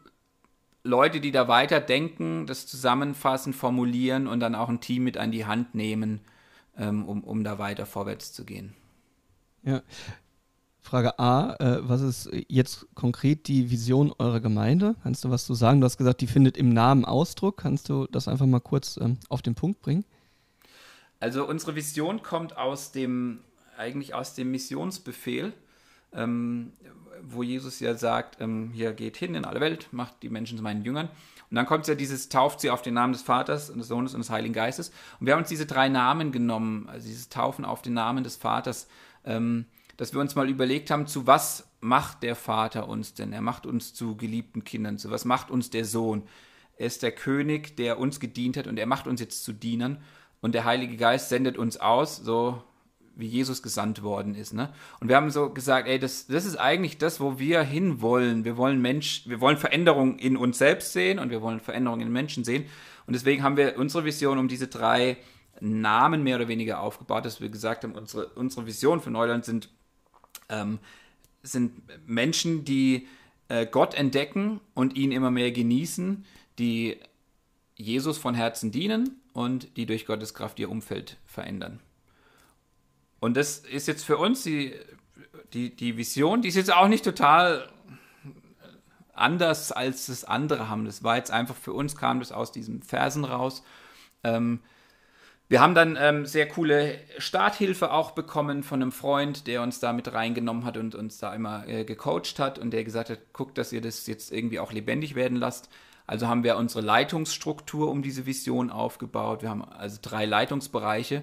Leute, die da weiterdenken, das zusammenfassen, formulieren und dann auch ein Team mit an die Hand nehmen, ähm, um, um da weiter vorwärts zu gehen. Ja. Frage A, äh, was ist jetzt konkret die Vision eurer Gemeinde? Kannst du was zu sagen? Du hast gesagt, die findet im Namen Ausdruck. Kannst du das einfach mal kurz ähm, auf den Punkt bringen? Also unsere Vision kommt aus dem, eigentlich aus dem Missionsbefehl, ähm, wo Jesus ja sagt, ähm, hier geht hin in alle Welt, macht die Menschen zu meinen Jüngern. Und dann kommt ja dieses, tauft sie auf den Namen des Vaters und des Sohnes und des Heiligen Geistes. Und wir haben uns diese drei Namen genommen, also dieses Taufen auf den Namen des Vaters, ähm, dass wir uns mal überlegt haben, zu was macht der Vater uns denn? Er macht uns zu geliebten Kindern. Zu was macht uns der Sohn? Er ist der König, der uns gedient hat und er macht uns jetzt zu Dienern. Und der Heilige Geist sendet uns aus, so wie Jesus gesandt worden ist. Ne? Und wir haben so gesagt, ey, das, das ist eigentlich das, wo wir hinwollen. Wir wollen Mensch, wir wollen Veränderung in uns selbst sehen und wir wollen Veränderung in Menschen sehen. Und deswegen haben wir unsere Vision um diese drei Namen mehr oder weniger aufgebaut, dass wir gesagt haben, unsere, unsere Vision für Neuland sind, ähm, sind Menschen, die äh, Gott entdecken und ihn immer mehr genießen, die Jesus von Herzen dienen und die durch Gottes Kraft ihr Umfeld verändern. Und das ist jetzt für uns die, die, die Vision, die ist jetzt auch nicht total anders als das andere haben. Das war jetzt einfach für uns, kam das aus diesen Versen raus. Ähm, wir haben dann ähm, sehr coole Starthilfe auch bekommen von einem Freund, der uns da mit reingenommen hat und uns da immer äh, gecoacht hat und der gesagt hat, guckt, dass ihr das jetzt irgendwie auch lebendig werden lasst. Also haben wir unsere Leitungsstruktur um diese Vision aufgebaut. Wir haben also drei Leitungsbereiche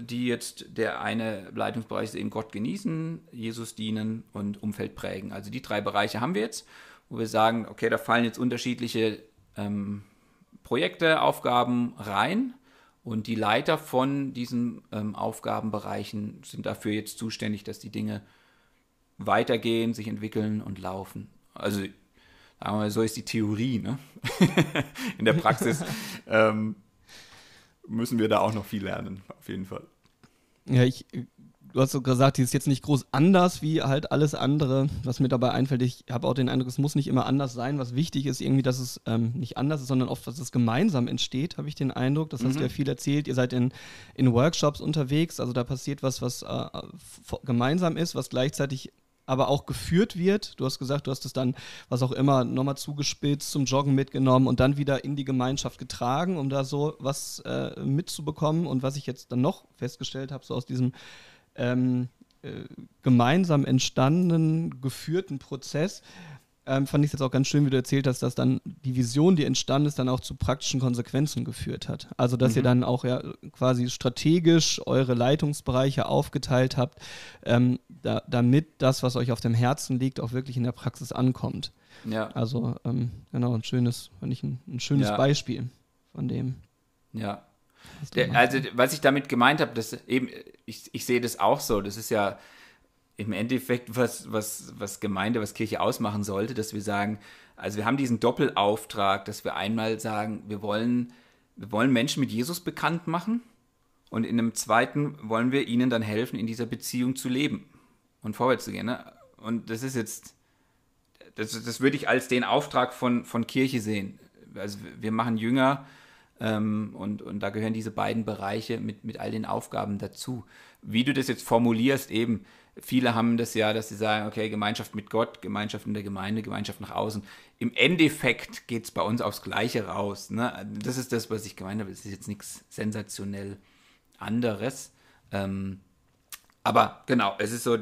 die jetzt, der eine Leitungsbereich ist eben Gott genießen, Jesus dienen und Umfeld prägen. Also die drei Bereiche haben wir jetzt, wo wir sagen, okay, da fallen jetzt unterschiedliche ähm, Projekte, Aufgaben rein und die Leiter von diesen ähm, Aufgabenbereichen sind dafür jetzt zuständig, dass die Dinge weitergehen, sich entwickeln und laufen. Also sagen wir mal, so ist die Theorie, ne? In der Praxis ähm, müssen wir da auch noch viel lernen, auf jeden Fall. Ja, ich, du hast so gesagt, die ist jetzt nicht groß anders wie halt alles andere, was mir dabei einfällt. Ich habe auch den Eindruck, es muss nicht immer anders sein. Was wichtig ist, irgendwie, dass es ähm, nicht anders ist, sondern oft, dass es gemeinsam entsteht, habe ich den Eindruck. Das mhm. hast du ja viel erzählt. Ihr seid in, in Workshops unterwegs, also da passiert was, was äh, gemeinsam ist, was gleichzeitig aber auch geführt wird. Du hast gesagt, du hast es dann, was auch immer, nochmal zugespitzt, zum Joggen mitgenommen und dann wieder in die Gemeinschaft getragen, um da so was äh, mitzubekommen. Und was ich jetzt dann noch festgestellt habe, so aus diesem ähm, äh, gemeinsam entstandenen, geführten Prozess, ähm, fand ich es jetzt auch ganz schön, wie du erzählt hast, dass dann die Vision, die entstanden ist, dann auch zu praktischen Konsequenzen geführt hat. Also, dass mhm. ihr dann auch ja quasi strategisch eure Leitungsbereiche aufgeteilt habt, ähm, da, damit das, was euch auf dem Herzen liegt, auch wirklich in der Praxis ankommt. Ja. Also, ähm, genau, ein schönes, fand ich ein, ein schönes ja. Beispiel von dem. Ja. Der, also, was ich damit gemeint habe, dass eben, ich, ich sehe das auch so, das ist ja im Endeffekt, was, was, was Gemeinde, was Kirche ausmachen sollte, dass wir sagen, also wir haben diesen Doppelauftrag, dass wir einmal sagen, wir wollen, wir wollen Menschen mit Jesus bekannt machen und in einem zweiten wollen wir ihnen dann helfen, in dieser Beziehung zu leben und vorwärts zu gehen. Ne? Und das ist jetzt, das, das würde ich als den Auftrag von, von Kirche sehen. Also wir machen Jünger, Ähm, und, und da gehören diese beiden Bereiche mit, mit all den Aufgaben dazu. Wie du das jetzt formulierst, eben, viele haben das ja, dass sie sagen, okay, Gemeinschaft mit Gott, Gemeinschaft in der Gemeinde, Gemeinschaft nach außen. Im Endeffekt geht es bei uns aufs Gleiche raus. Ne? Das ist das, was ich gemeint habe. Es ist jetzt nichts sensationell anderes. Ähm, aber genau, es ist so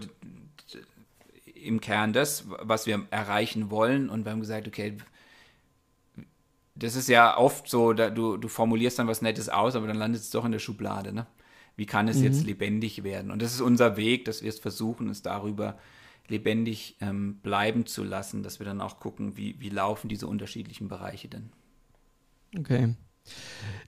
im Kern das, was wir erreichen wollen. Und wir haben gesagt, okay, das ist ja oft so, da, du, du formulierst dann was Nettes aus, aber dann landet es doch in der Schublade. Ne? Wie kann es mhm. jetzt lebendig werden? Und das ist unser Weg, dass wir es versuchen, es darüber lebendig ähm, bleiben zu lassen, dass wir dann auch gucken, wie, wie laufen diese unterschiedlichen Bereiche denn. Okay.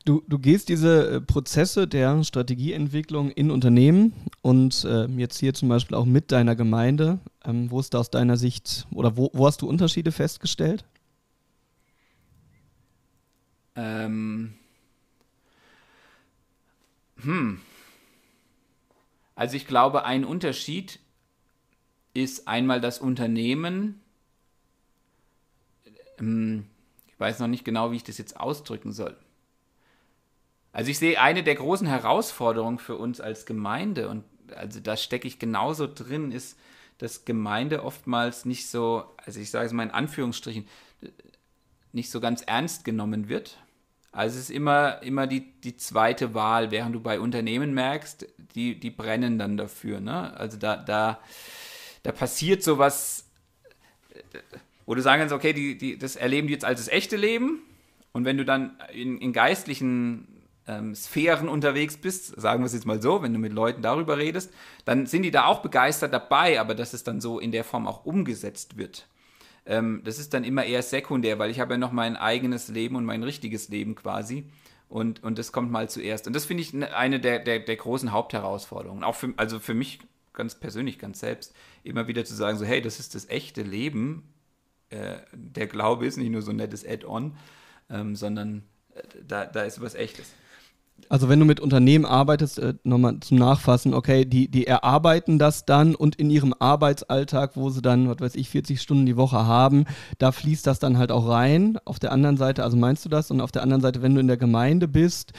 Du, du gehst diese äh, Prozesse der Strategieentwicklung in Unternehmen und äh, jetzt hier zum Beispiel auch mit deiner Gemeinde. Ähm, wo ist da aus deiner Sicht oder wo, wo hast du Unterschiede festgestellt? Ähm, hm. Also ich glaube, ein Unterschied ist einmal das Unternehmen. Ähm, ich weiß noch nicht genau, wie ich das jetzt ausdrücken soll. Also ich sehe eine der großen Herausforderungen für uns als Gemeinde und also da stecke ich genauso drin, ist, dass Gemeinde oftmals nicht so, also ich sage es mal in Anführungsstrichen, nicht so ganz ernst genommen wird. Also es ist immer, immer die, die zweite Wahl, während du bei Unternehmen merkst, die, die brennen dann dafür. Ne? Also da, da, da passiert sowas, wo du sagen kannst, okay, die, die, das erleben die jetzt als das echte Leben. Und wenn du dann in, in geistlichen ähm, Sphären unterwegs bist, sagen wir es jetzt mal so, wenn du mit Leuten darüber redest, dann sind die da auch begeistert dabei, aber dass es dann so in der Form auch umgesetzt wird. Ähm, das ist dann immer eher sekundär, weil ich habe ja noch mein eigenes Leben und mein richtiges Leben quasi. Und, und das kommt mal zuerst. Und das finde ich ne, eine der, der, der großen Hauptherausforderungen. Auch für, also für mich ganz persönlich, ganz selbst, immer wieder zu sagen, so, hey, das ist das echte Leben. Äh, der Glaube ist nicht nur so ein nettes Add-on, ähm, sondern äh, da, da ist was Echtes. Also wenn du mit Unternehmen arbeitest, äh, nochmal zum Nachfassen, okay, die, die erarbeiten das dann und in ihrem Arbeitsalltag, wo sie dann, was weiß ich, 40 Stunden die Woche haben, da fließt das dann halt auch rein. Auf der anderen Seite, also meinst du das? Und auf der anderen Seite, wenn du in der Gemeinde bist,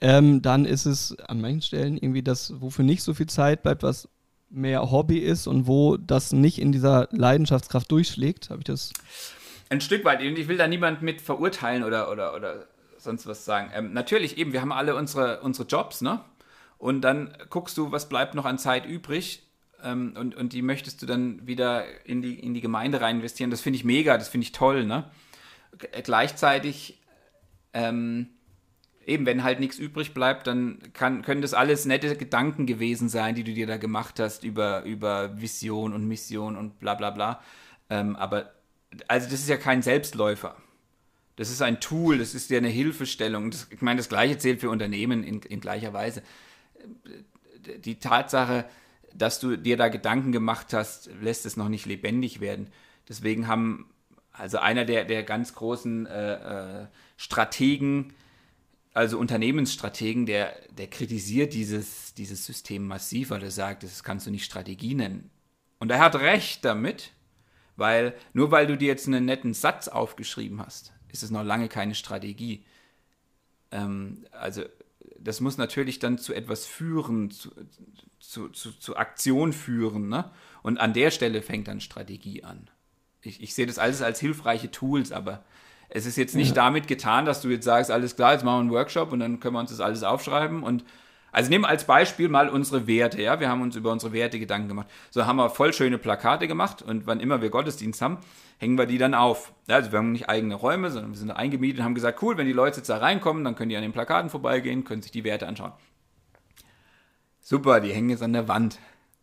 ähm, dann ist es an manchen Stellen irgendwie das, wofür nicht so viel Zeit bleibt, was mehr Hobby ist und wo das nicht in dieser Leidenschaftskraft durchschlägt. Habe ich das? Ein Stück weit. Ich will da niemand mit verurteilen oder, oder, oder sonst was sagen. Ähm, natürlich, eben, wir haben alle unsere, unsere Jobs, ne? Und dann guckst du, was bleibt noch an Zeit übrig. Ähm, und, und die möchtest du dann wieder in die, in die Gemeinde rein investieren. Das finde ich mega, das finde ich toll, ne? G gleichzeitig, ähm, eben, wenn halt nichts übrig bleibt, dann kann, können das alles nette Gedanken gewesen sein, die du dir da gemacht hast über, über Vision und Mission und bla bla bla. Ähm, aber, also das ist ja kein Selbstläufer. Das ist ein Tool, das ist ja eine Hilfestellung. Das, ich meine, das Gleiche zählt für Unternehmen in, in gleicher Weise. Die Tatsache, dass du dir da Gedanken gemacht hast, lässt es noch nicht lebendig werden. Deswegen haben, also einer der, der ganz großen äh, äh, Strategen, also Unternehmensstrategen, der, der kritisiert dieses, dieses System massiv, weil er sagt, das kannst du nicht Strategie nennen. Und er hat recht damit, weil nur weil du dir jetzt einen netten Satz aufgeschrieben hast, ist es noch lange keine Strategie. Ähm, also das muss natürlich dann zu etwas führen, zu, zu, zu, zu Aktion führen. Ne? Und an der Stelle fängt dann Strategie an. Ich, ich sehe das alles als hilfreiche Tools, aber es ist jetzt nicht ja. damit getan, dass du jetzt sagst, alles klar, jetzt machen wir einen Workshop und dann können wir uns das alles aufschreiben und also nehmen wir als Beispiel mal unsere Werte, ja. Wir haben uns über unsere Werte Gedanken gemacht. So haben wir voll schöne Plakate gemacht und wann immer wir Gottesdienst haben, hängen wir die dann auf. Also wir haben nicht eigene Räume, sondern wir sind eingemietet und haben gesagt, cool, wenn die Leute jetzt da reinkommen, dann können die an den Plakaten vorbeigehen, können sich die Werte anschauen. Super, die hängen jetzt an der Wand.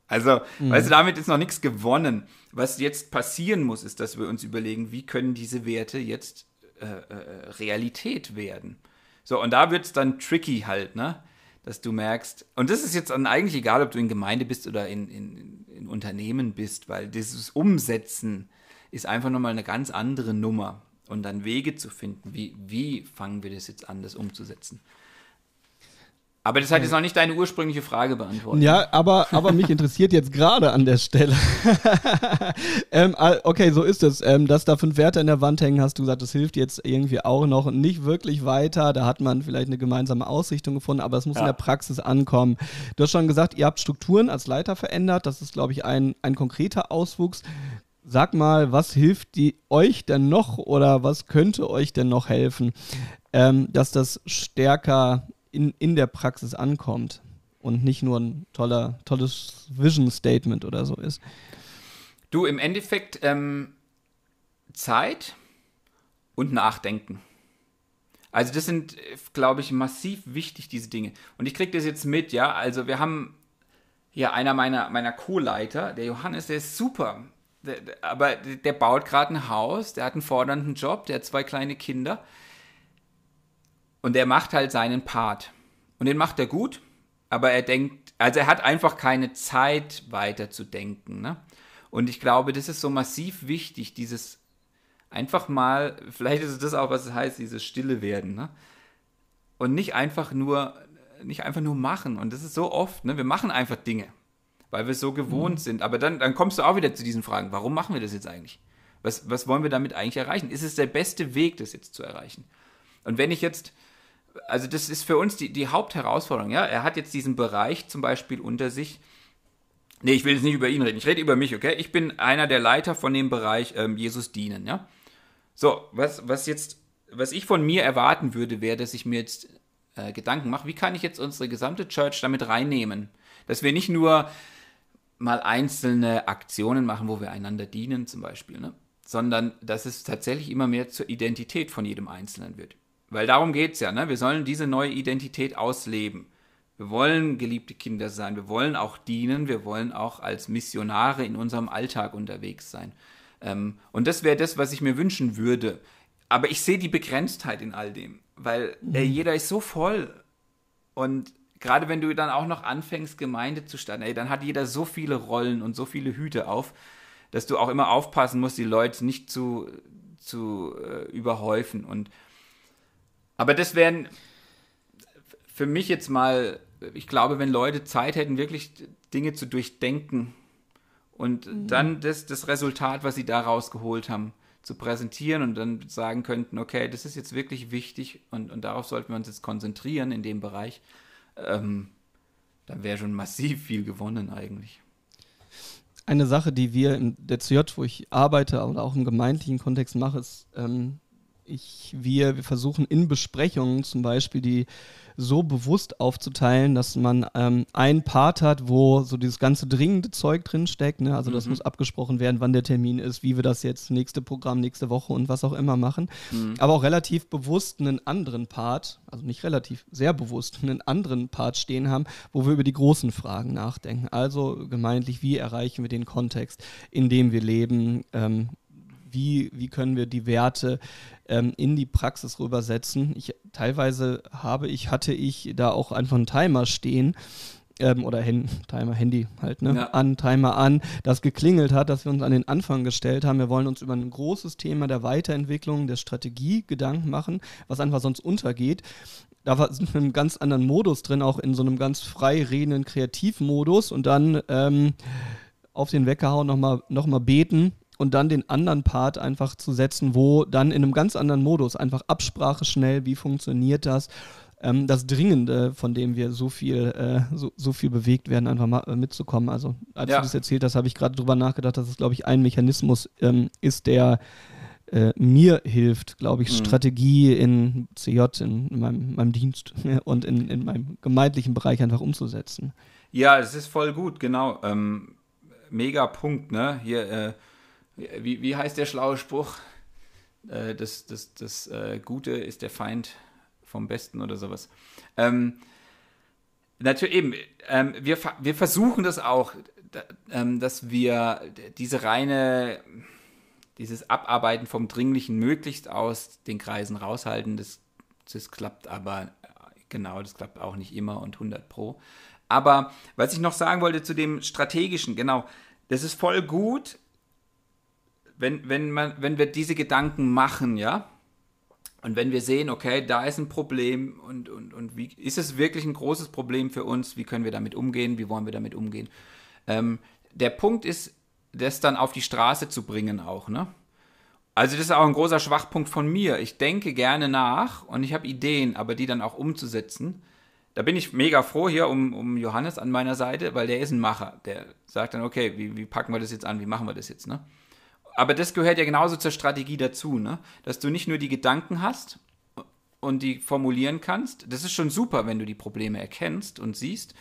Also, mhm. weißt du, damit ist noch nichts gewonnen. Was jetzt passieren muss, ist, dass wir uns überlegen, wie können diese Werte jetzt äh, äh, Realität werden. So, und da wird es dann tricky halt, ne? Dass du merkst, und das ist jetzt dann eigentlich egal, ob du in Gemeinde bist oder in, in, in Unternehmen bist, weil dieses Umsetzen ist einfach nochmal eine ganz andere Nummer. Und dann Wege zu finden, wie, wie fangen wir das jetzt an, das umzusetzen. Aber das hat jetzt noch nicht deine ursprüngliche Frage beantwortet. Ja, aber, aber mich interessiert jetzt gerade an der Stelle. ähm, okay, so ist es. Ähm, dass da fünf Werte in der Wand hängen, hast du gesagt, das hilft jetzt irgendwie auch noch nicht wirklich weiter. Da hat man vielleicht eine gemeinsame Ausrichtung gefunden, aber es muss ja. in der Praxis ankommen. Du hast schon gesagt, ihr habt Strukturen als Leiter verändert. Das ist, glaube ich, ein, ein konkreter Auswuchs. Sag mal, was hilft die, euch denn noch oder was könnte euch denn noch helfen, ähm, dass das stärker in, in der Praxis ankommt und nicht nur ein toller, tolles Vision Statement oder so ist. Du, im Endeffekt ähm, Zeit und Nachdenken. Also das sind, glaube ich, massiv wichtig, diese Dinge. Und ich kriege das jetzt mit, ja. Also wir haben ja einer meiner, meiner Co-Leiter, der Johannes, der ist super. Der, aber der baut gerade ein Haus, der hat einen fordernden Job, der hat zwei kleine Kinder. Und er macht halt seinen Part. Und den macht er gut, aber er denkt, also er hat einfach keine Zeit weiter zu denken. Ne? Und ich glaube, das ist so massiv wichtig, dieses einfach mal, vielleicht ist es das auch, was es heißt, dieses Stille werden. Ne? Und nicht einfach nur, nicht einfach nur machen. Und das ist so oft, ne? wir machen einfach Dinge, weil wir so gewohnt mhm. sind. Aber dann, dann kommst du auch wieder zu diesen Fragen, warum machen wir das jetzt eigentlich? Was, was wollen wir damit eigentlich erreichen? Ist es der beste Weg, das jetzt zu erreichen? Und wenn ich jetzt also das ist für uns die, die Hauptherausforderung. Ja? Er hat jetzt diesen Bereich zum Beispiel unter sich. Nee, ich will jetzt nicht über ihn reden. Ich rede über mich, okay? Ich bin einer der Leiter von dem Bereich ähm, Jesus dienen, ja? So, was, was jetzt, was ich von mir erwarten würde, wäre, dass ich mir jetzt äh, Gedanken mache, wie kann ich jetzt unsere gesamte Church damit reinnehmen? Dass wir nicht nur mal einzelne Aktionen machen, wo wir einander dienen, zum Beispiel, ne? sondern dass es tatsächlich immer mehr zur Identität von jedem Einzelnen wird. Weil darum geht es ja, ne? Wir sollen diese neue Identität ausleben. Wir wollen geliebte Kinder sein, wir wollen auch dienen, wir wollen auch als Missionare in unserem Alltag unterwegs sein. Ähm, und das wäre das, was ich mir wünschen würde. Aber ich sehe die Begrenztheit in all dem, weil mhm. ey, jeder ist so voll. Und gerade wenn du dann auch noch anfängst, Gemeinde zu starten, ey, dann hat jeder so viele Rollen und so viele Hüte auf, dass du auch immer aufpassen musst, die Leute nicht zu, zu äh, überhäufen. Und aber das wären für mich jetzt mal, ich glaube, wenn Leute Zeit hätten, wirklich Dinge zu durchdenken und mhm. dann das, das Resultat, was sie da rausgeholt haben, zu präsentieren und dann sagen könnten, okay, das ist jetzt wirklich wichtig und, und darauf sollten wir uns jetzt konzentrieren in dem Bereich, ähm, dann wäre schon massiv viel gewonnen eigentlich. Eine Sache, die wir in der CJ, wo ich arbeite oder auch im gemeindlichen Kontext mache, ist, ähm, ich, wir, wir versuchen in Besprechungen zum Beispiel die so bewusst aufzuteilen, dass man ähm, einen Part hat, wo so dieses ganze dringende Zeug drinsteckt. Ne? Also mhm. das muss abgesprochen werden, wann der Termin ist, wie wir das jetzt nächste Programm, nächste Woche und was auch immer machen. Mhm. Aber auch relativ bewusst einen anderen Part, also nicht relativ, sehr bewusst einen anderen Part stehen haben, wo wir über die großen Fragen nachdenken. Also gemeintlich, wie erreichen wir den Kontext, in dem wir leben, ähm, wie, wie können wir die Werte ähm, in die Praxis rübersetzen. Ich, teilweise habe ich, hatte ich da auch einfach einen Timer stehen. Ähm, oder Hen Timer, Handy halt, ne? Ja. An, Timer an, das geklingelt hat, dass wir uns an den Anfang gestellt haben. Wir wollen uns über ein großes Thema der Weiterentwicklung, der Strategie Gedanken machen, was einfach sonst untergeht da sind wir in einem ganz anderen Modus drin, auch in so einem ganz frei redenden Kreativmodus und dann ähm, auf den Wecker hauen, nochmal noch mal beten und dann den anderen Part einfach zu setzen, wo dann in einem ganz anderen Modus einfach Absprache schnell, wie funktioniert das, ähm, das Dringende, von dem wir so viel, äh, so, so viel bewegt werden, einfach mal äh, mitzukommen. Also als ja. du das erzählt hast, habe ich gerade drüber nachgedacht, dass es, glaube ich, ein Mechanismus ähm, ist, der äh, mir hilft, glaube ich, mhm. Strategie in CJ, in, in meinem, meinem, Dienst und in, in meinem gemeindlichen Bereich einfach umzusetzen. Ja, es ist voll gut, genau. Ähm, mega Punkt, ne? Hier, äh, wie, wie heißt der schlaue Spruch? Äh, das das, das äh, Gute ist der Feind vom Besten oder sowas. Ähm, natürlich eben, ähm, wir, wir versuchen das auch, da, ähm, dass wir diese reine, dieses Abarbeiten vom Dringlichen möglichst aus den Kreisen raushalten. Das, das klappt aber, genau, das klappt auch nicht immer und 100 pro. Aber was ich noch sagen wollte zu dem Strategischen, genau, das ist voll gut, wenn, wenn, man, wenn wir diese Gedanken machen, ja, Und wenn wir sehen, okay, da ist ein Problem und, und, und wie ist es wirklich ein großes Problem für uns? Wie können wir damit umgehen? Wie wollen wir damit umgehen? Ähm, der Punkt ist, das dann auf die Straße zu bringen auch, ne? Also das ist auch ein großer Schwachpunkt von mir. Ich denke gerne nach und ich habe Ideen, aber die dann auch umzusetzen. Da bin ich mega froh hier um, um Johannes an meiner Seite, weil der ist ein Macher. Der sagt dann, okay, wie, wie packen wir das jetzt an, wie machen wir das jetzt, ne? Aber das gehört ja genauso zur Strategie dazu, ne? Dass du nicht nur die Gedanken hast und die formulieren kannst. Das ist schon super, wenn du die Probleme erkennst und siehst.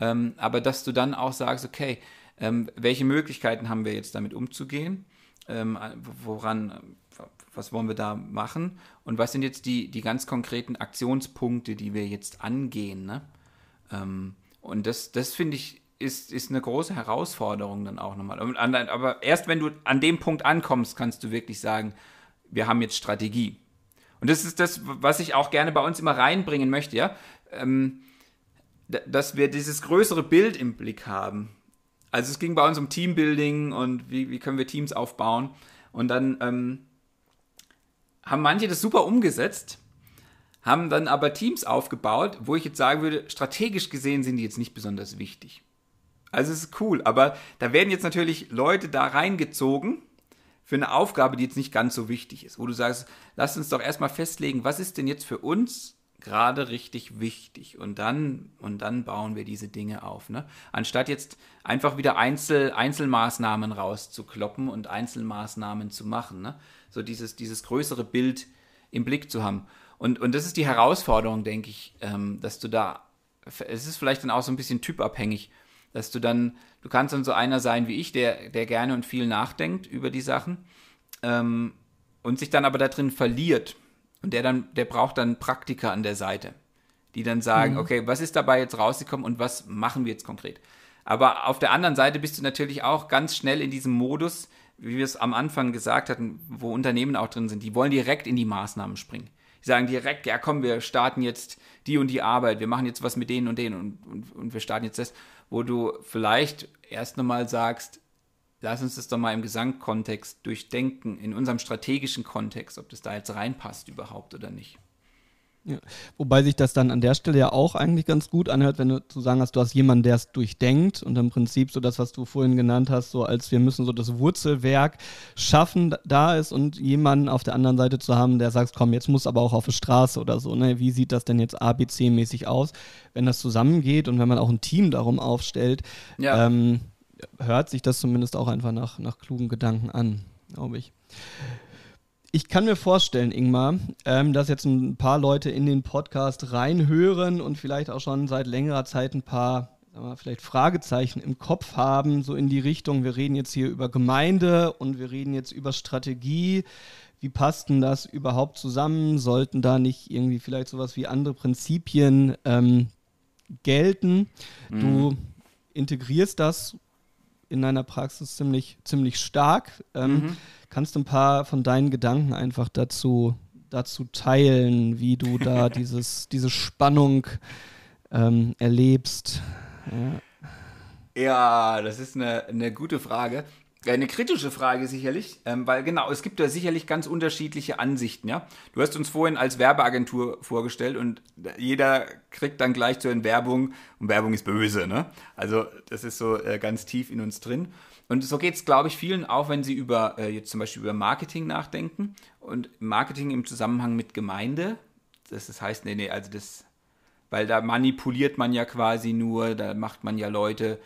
Ähm, aber dass du dann auch sagst, okay, ähm, welche Möglichkeiten haben wir jetzt damit umzugehen? ähm, woran, was wollen wir da machen und was sind jetzt die, die ganz konkreten Aktionspunkte, die wir jetzt angehen. Ne? Ähm, und das, das finde ich, ist, ist eine große Herausforderung dann auch nochmal. Aber erst wenn du an dem Punkt ankommst, kannst du wirklich sagen, wir haben jetzt Strategie. Und das ist das, was ich auch gerne bei uns immer reinbringen möchte, ja. Ähm, dass wir dieses größere Bild im Blick haben. Also es ging bei uns um Teambuilding und wie, wie können wir Teams aufbauen. Und dann ähm, haben manche das super umgesetzt, haben dann aber Teams aufgebaut, wo ich jetzt sagen würde, strategisch gesehen sind die jetzt nicht besonders wichtig. Also es ist cool, aber da werden jetzt natürlich Leute da reingezogen für eine Aufgabe, die jetzt nicht ganz so wichtig ist, wo du sagst, lass uns doch erstmal festlegen, was ist denn jetzt für uns gerade richtig wichtig und dann und dann bauen wir diese Dinge auf, ne? Anstatt jetzt einfach wieder Einzel, Einzelmaßnahmen rauszukloppen und Einzelmaßnahmen zu machen, ne? So dieses dieses größere Bild im Blick zu haben und und das ist die Herausforderung, denke ich, ähm, dass du da es ist vielleicht dann auch so ein bisschen typabhängig, dass du dann du kannst dann so einer sein wie ich, der der gerne und viel nachdenkt über die Sachen ähm, und sich dann aber da drin verliert und der dann, der braucht dann Praktiker an der Seite, die dann sagen, mhm. okay, was ist dabei jetzt rausgekommen und was machen wir jetzt konkret? Aber auf der anderen Seite bist du natürlich auch ganz schnell in diesem Modus, wie wir es am Anfang gesagt hatten, wo Unternehmen auch drin sind, die wollen direkt in die Maßnahmen springen. Die sagen direkt, ja komm, wir starten jetzt die und die Arbeit, wir machen jetzt was mit denen und denen und, und, und wir starten jetzt das, wo du vielleicht erst nochmal sagst, lass uns das doch mal im Gesamtkontext durchdenken, in unserem strategischen Kontext, ob das da jetzt reinpasst überhaupt oder nicht. Ja. Wobei sich das dann an der Stelle ja auch eigentlich ganz gut anhört, wenn du zu sagen hast, du hast jemanden, der es durchdenkt und im Prinzip so das, was du vorhin genannt hast, so als wir müssen so das Wurzelwerk schaffen, da ist und jemanden auf der anderen Seite zu haben, der sagt, komm, jetzt muss aber auch auf die Straße oder so, ne? Wie sieht das denn jetzt ABC-mäßig aus, wenn das zusammengeht und wenn man auch ein Team darum aufstellt? Ja. Ähm, hört sich das zumindest auch einfach nach, nach klugen Gedanken an, glaube ich. Ich kann mir vorstellen, Ingmar, ähm, dass jetzt ein paar Leute in den Podcast reinhören und vielleicht auch schon seit längerer Zeit ein paar wir, vielleicht Fragezeichen im Kopf haben, so in die Richtung, wir reden jetzt hier über Gemeinde und wir reden jetzt über Strategie. Wie passt denn das überhaupt zusammen? Sollten da nicht irgendwie vielleicht sowas wie andere Prinzipien ähm, gelten? Mhm. Du integrierst das in deiner Praxis ziemlich, ziemlich stark. Ähm, mhm. Kannst du ein paar von deinen Gedanken einfach dazu, dazu teilen, wie du da dieses, diese Spannung ähm, erlebst? Ja. ja. das ist eine, eine gute Frage. Eine kritische Frage sicherlich, ähm, weil genau, es gibt da sicherlich ganz unterschiedliche Ansichten, ja. Du hast uns vorhin als Werbeagentur vorgestellt und jeder kriegt dann gleich zu den Werbung und Werbung ist böse, ne? Also das ist so äh, ganz tief in uns drin. Und so geht es, glaube ich, vielen auch, wenn sie über äh, jetzt zum Beispiel über Marketing nachdenken und Marketing im Zusammenhang mit Gemeinde. Das, heißt, nee, nee, also das, weil da manipuliert man ja quasi nur, da macht man ja Leute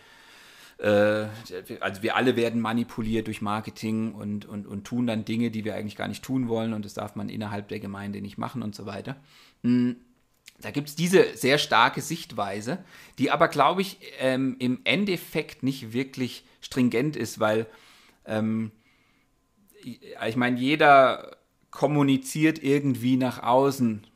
also wir alle werden manipuliert durch Marketing und, und, und tun dann Dinge, die wir eigentlich gar nicht tun wollen und das darf man innerhalb der Gemeinde nicht machen und so weiter. Hm, da gibt es diese sehr starke Sichtweise, die aber, glaube ich, ähm, im Endeffekt nicht wirklich stringent ist, weil ähm, ich meine, jeder kommuniziert irgendwie nach außen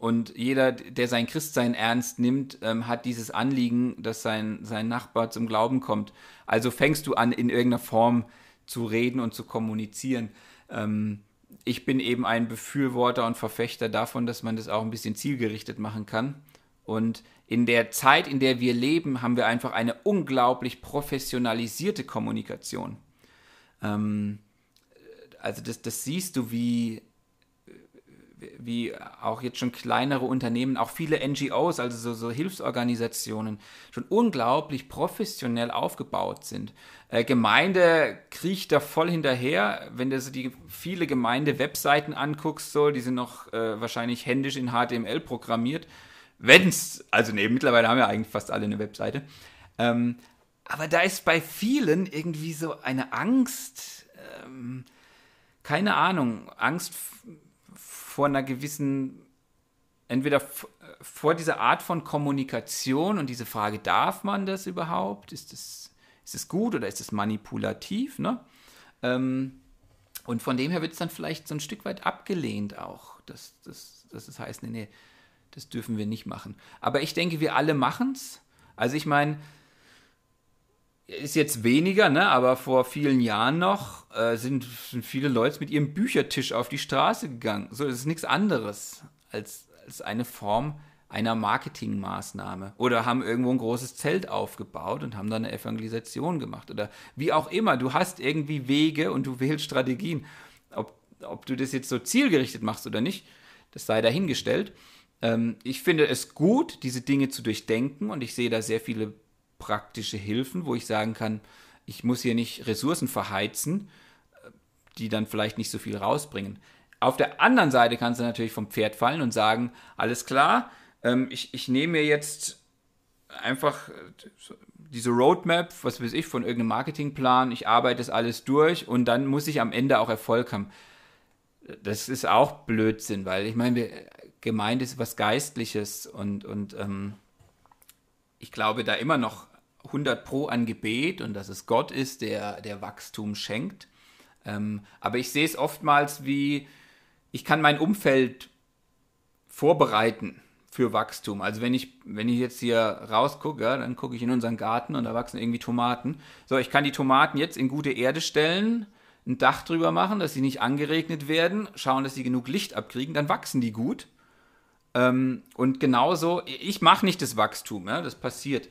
und jeder, der sein Christsein ernst nimmt, ähm, hat dieses Anliegen, dass sein, sein Nachbar zum Glauben kommt. Also fängst du an, in irgendeiner Form zu reden und zu kommunizieren. Ähm, ich bin eben ein Befürworter und Verfechter davon, dass man das auch ein bisschen zielgerichtet machen kann. Und in der Zeit, in der wir leben, haben wir einfach eine unglaublich professionalisierte Kommunikation. Ähm, also das, das siehst du, wie wie auch jetzt schon kleinere Unternehmen, auch viele NGOs, also so, so Hilfsorganisationen, schon unglaublich professionell aufgebaut sind. Äh, Gemeinde kriecht da voll hinterher. Wenn du so die viele Gemeinde-Webseiten anguckst, so, die sind noch äh, wahrscheinlich händisch in HTML programmiert. Wenn's, also nee, mittlerweile haben ja eigentlich fast alle eine Webseite. Ähm, aber da ist bei vielen irgendwie so eine Angst, ähm, keine Ahnung, Angst vor einer gewissen, entweder vor dieser Art von Kommunikation und diese Frage, darf man das überhaupt? Ist es ist es gut oder ist es manipulativ? Ne? Ähm, und von dem her wird es dann vielleicht so ein Stück weit abgelehnt auch, dass, dass, dass es heißt, nee, nee, das dürfen wir nicht machen. Aber ich denke, wir alle machen es. Also ich meine, ist jetzt weniger, ne? aber vor vielen Jahren noch äh, sind, sind viele Leute mit ihrem Büchertisch auf die Straße gegangen. So, das ist nichts anderes als, als eine Form einer Marketingmaßnahme. Oder haben irgendwo ein großes Zelt aufgebaut und haben dann eine Evangelisation gemacht. Oder wie auch immer, du hast irgendwie Wege und du wählst Strategien. Ob, ob du das jetzt so zielgerichtet machst oder nicht, das sei dahingestellt. Ähm, ich finde es gut, diese Dinge zu durchdenken und ich sehe da sehr viele praktische Hilfen, wo ich sagen kann, ich muss hier nicht Ressourcen verheizen, die dann vielleicht nicht so viel rausbringen. Auf der anderen Seite kannst du natürlich vom Pferd fallen und sagen, alles klar, ähm, ich, ich nehme mir jetzt einfach äh, diese Roadmap, was weiß ich, von irgendeinem Marketingplan, ich arbeite das alles durch und dann muss ich am Ende auch Erfolg haben. Das ist auch Blödsinn, weil ich meine, gemeint ist was Geistliches und, und ähm, ich glaube da immer noch 100 Pro an Gebet und dass es Gott ist, der, der Wachstum schenkt. Ähm, aber ich sehe es oftmals wie, ich kann mein Umfeld vorbereiten für Wachstum. Also wenn ich, wenn ich jetzt hier rausgucke, dann gucke ich in unseren Garten und da wachsen irgendwie Tomaten. So, ich kann die Tomaten jetzt in gute Erde stellen, ein Dach drüber machen, dass sie nicht angeregnet werden, schauen, dass sie genug Licht abkriegen, dann wachsen die gut. Ähm, und genauso, ich mache nicht das Wachstum, ja, das passiert.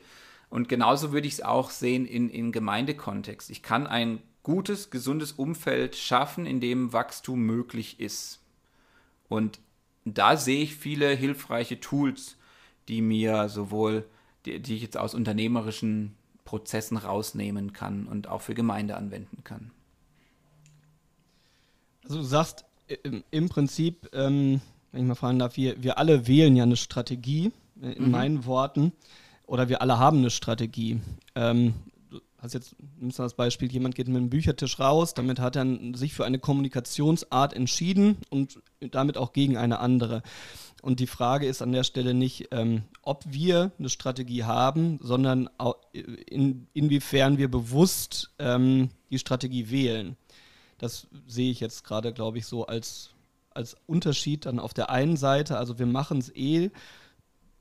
Und genauso würde ich es auch sehen in, in Gemeindekontext. Ich kann ein gutes, gesundes Umfeld schaffen, in dem Wachstum möglich ist. Und da sehe ich viele hilfreiche Tools, die mir sowohl, die, die ich jetzt aus unternehmerischen Prozessen rausnehmen kann und auch für Gemeinde anwenden kann. Also du sagst im, Prinzip, ähm, wenn ich mal fragen darf, wir, wir alle wählen ja eine Strategie, äh, in mhm. meinen Worten oder wir alle haben eine Strategie. Ähm, hast jetzt, nimmst du das Beispiel, jemand geht mit einem Büchertisch raus, damit hat er sich für eine Kommunikationsart entschieden und damit auch gegen eine andere. Und die Frage ist an der Stelle nicht, ähm, ob wir eine Strategie haben, sondern in, inwiefern wir bewusst ähm, die Strategie wählen. Das sehe ich jetzt gerade, glaube ich, so als, als Unterschied dann auf der einen Seite. Also wir machen es eh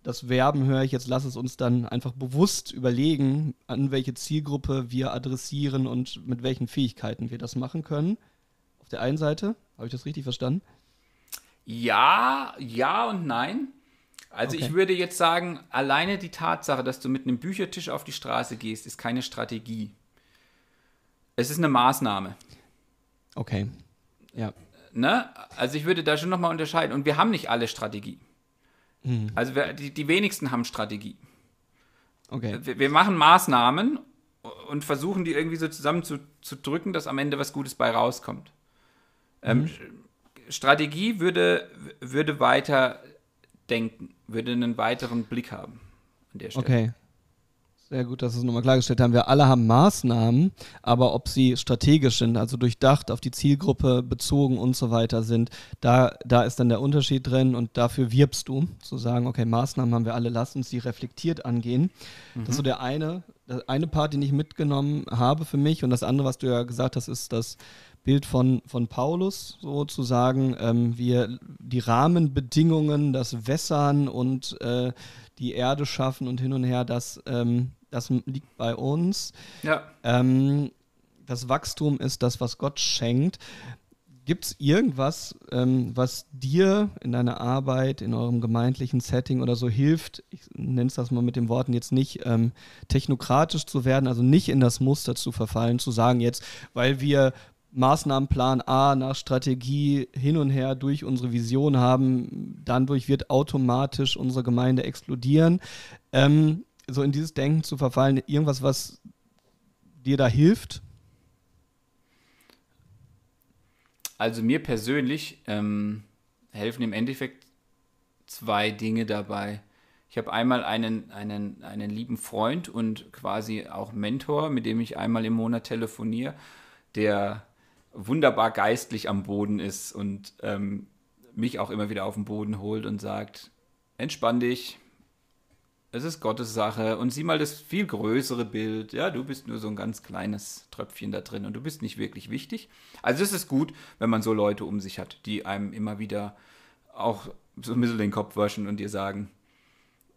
das Werben höre ich jetzt, lass es uns dann einfach bewusst überlegen, an welche Zielgruppe wir adressieren und mit welchen Fähigkeiten wir das machen können. Auf der einen Seite, habe ich das richtig verstanden? Ja, ja und nein. Also okay. ich würde jetzt sagen, alleine die Tatsache, dass du mit einem Büchertisch auf die Straße gehst, ist keine Strategie. Es ist eine Maßnahme. Okay. Ja. Ne? Also ich würde da schon nochmal unterscheiden. Und wir haben nicht alle Strategie. Mhm. Also wir, die, die wenigsten haben Strategie. Okay. Wir, wir, machen Maßnahmen und versuchen die irgendwie so zusammen zu, zu drücken, dass am Ende was Gutes bei rauskommt. Ähm, mhm. Strategie würde, würde weiter denken, würde einen weiteren Blick haben an der Stelle. Okay. Sehr gut, dass wir es nochmal klargestellt haben. Wir alle haben Maßnahmen, aber ob sie strategisch sind, also durchdacht, auf die Zielgruppe bezogen und so weiter sind, da, da ist dann der Unterschied drin und dafür wirbst du, zu sagen, okay, Maßnahmen haben wir alle, lass uns die reflektiert angehen. Mhm. Das ist so der eine, der eine Part, den ich mitgenommen habe für mich und das andere, was du ja gesagt hast, ist das Bild von, von Paulus sozusagen, ähm, wir die Rahmenbedingungen, das Wässern und äh, die Erde schaffen und hin und her, das ähm, das liegt bei uns. Ja. Ähm, das Wachstum ist das, was Gott schenkt. Gibt es irgendwas, ähm, was dir in deiner Arbeit, in eurem gemeindlichen Setting oder so hilft, ich nenne es das mal mit den Worten jetzt nicht, ähm, technokratisch zu werden, also nicht in das Muster zu verfallen, zu sagen jetzt, weil wir Maßnahmenplan A nach Strategie hin und her durch unsere Vision haben, dann durch wird automatisch unsere Gemeinde explodieren. Ähm, so in dieses Denken zu verfallen, irgendwas, was dir da hilft? Also mir persönlich ähm, helfen im Endeffekt zwei Dinge dabei. Ich habe einmal einen, einen, einen lieben Freund und quasi auch Mentor, mit dem ich einmal im Monat telefoniere, der wunderbar geistlich am Boden ist und ähm, mich auch immer wieder auf den Boden holt und sagt, entspann dich, es ist Gottes Sache und sieh mal das viel größere Bild. Ja, du bist nur so ein ganz kleines Tröpfchen da drin und du bist nicht wirklich wichtig. Also es ist gut, wenn man so Leute um sich hat, die einem immer wieder auch so ein bisschen den Kopf waschen und dir sagen,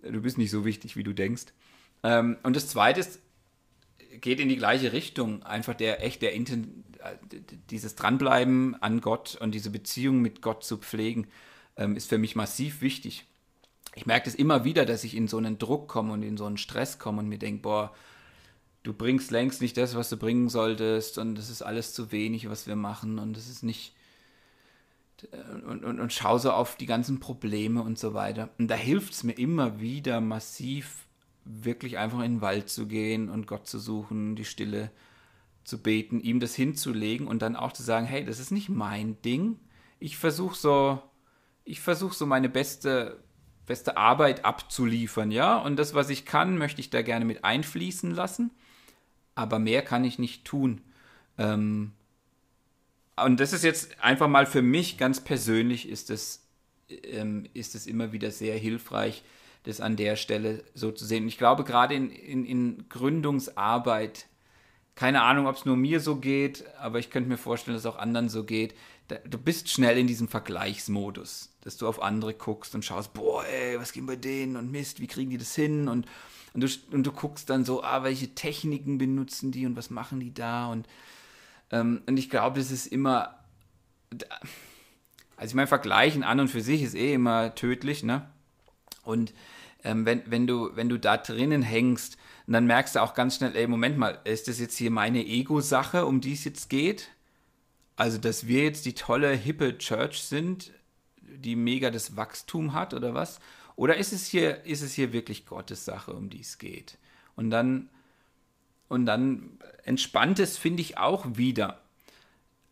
du bist nicht so wichtig, wie du denkst. Ähm, und das Zweite ist, geht in die gleiche Richtung. Einfach der echt der dieses Dranbleiben an Gott und diese Beziehung mit Gott zu pflegen, ähm, ist für mich massiv wichtig. Ich merke das immer wieder, dass ich in so einen Druck komme und in so einen Stress komme und mir denke, boah, du bringst längst nicht das, was du bringen solltest und das ist alles zu wenig, was wir machen und das ist nicht und, und, und schau so auf die ganzen Probleme und so weiter. Und da hilft es mir immer wieder massiv, wirklich einfach in den Wald zu gehen und Gott zu suchen, die Stille zu beten, ihm das hinzulegen und dann auch zu sagen, hey, das ist nicht mein Ding. Ich versuche so, ich versuche so meine beste, beste Arbeit abzuliefern, ja. Und das, was ich kann, möchte ich da gerne mit einfließen lassen. Aber mehr kann ich nicht tun. Ähm, und das ist jetzt einfach mal für mich ganz persönlich ist es, ähm, ist es immer wieder sehr hilfreich, das an der Stelle so zu sehen. Ich glaube, gerade in, in, in Gründungsarbeit, keine Ahnung, ob es nur mir so geht, aber ich könnte mir vorstellen, dass es auch anderen so geht. Da, du bist schnell in diesem Vergleichsmodus, dass du auf andere guckst und schaust, boah, ey, was geht bei denen und Mist, wie kriegen die das hin? Und, und, du, und du guckst dann so, ah, welche Techniken benutzen die und was machen die da? Und, ähm, und ich glaube, das ist immer. Also ich meine, Vergleichen an und für sich ist eh immer tödlich, ne? Und ähm, wenn, wenn, du, wenn du da drinnen hängst, dann merkst du auch ganz schnell, ey, Moment mal, ist das jetzt hier meine Ego-Sache, um die es jetzt geht? Also, dass wir jetzt die tolle, hippe Church sind, die mega das Wachstum hat oder was? Oder ist es hier, ist es hier wirklich Gottes Sache, um die es geht? Und dann, und dann entspannt es, finde ich, auch wieder.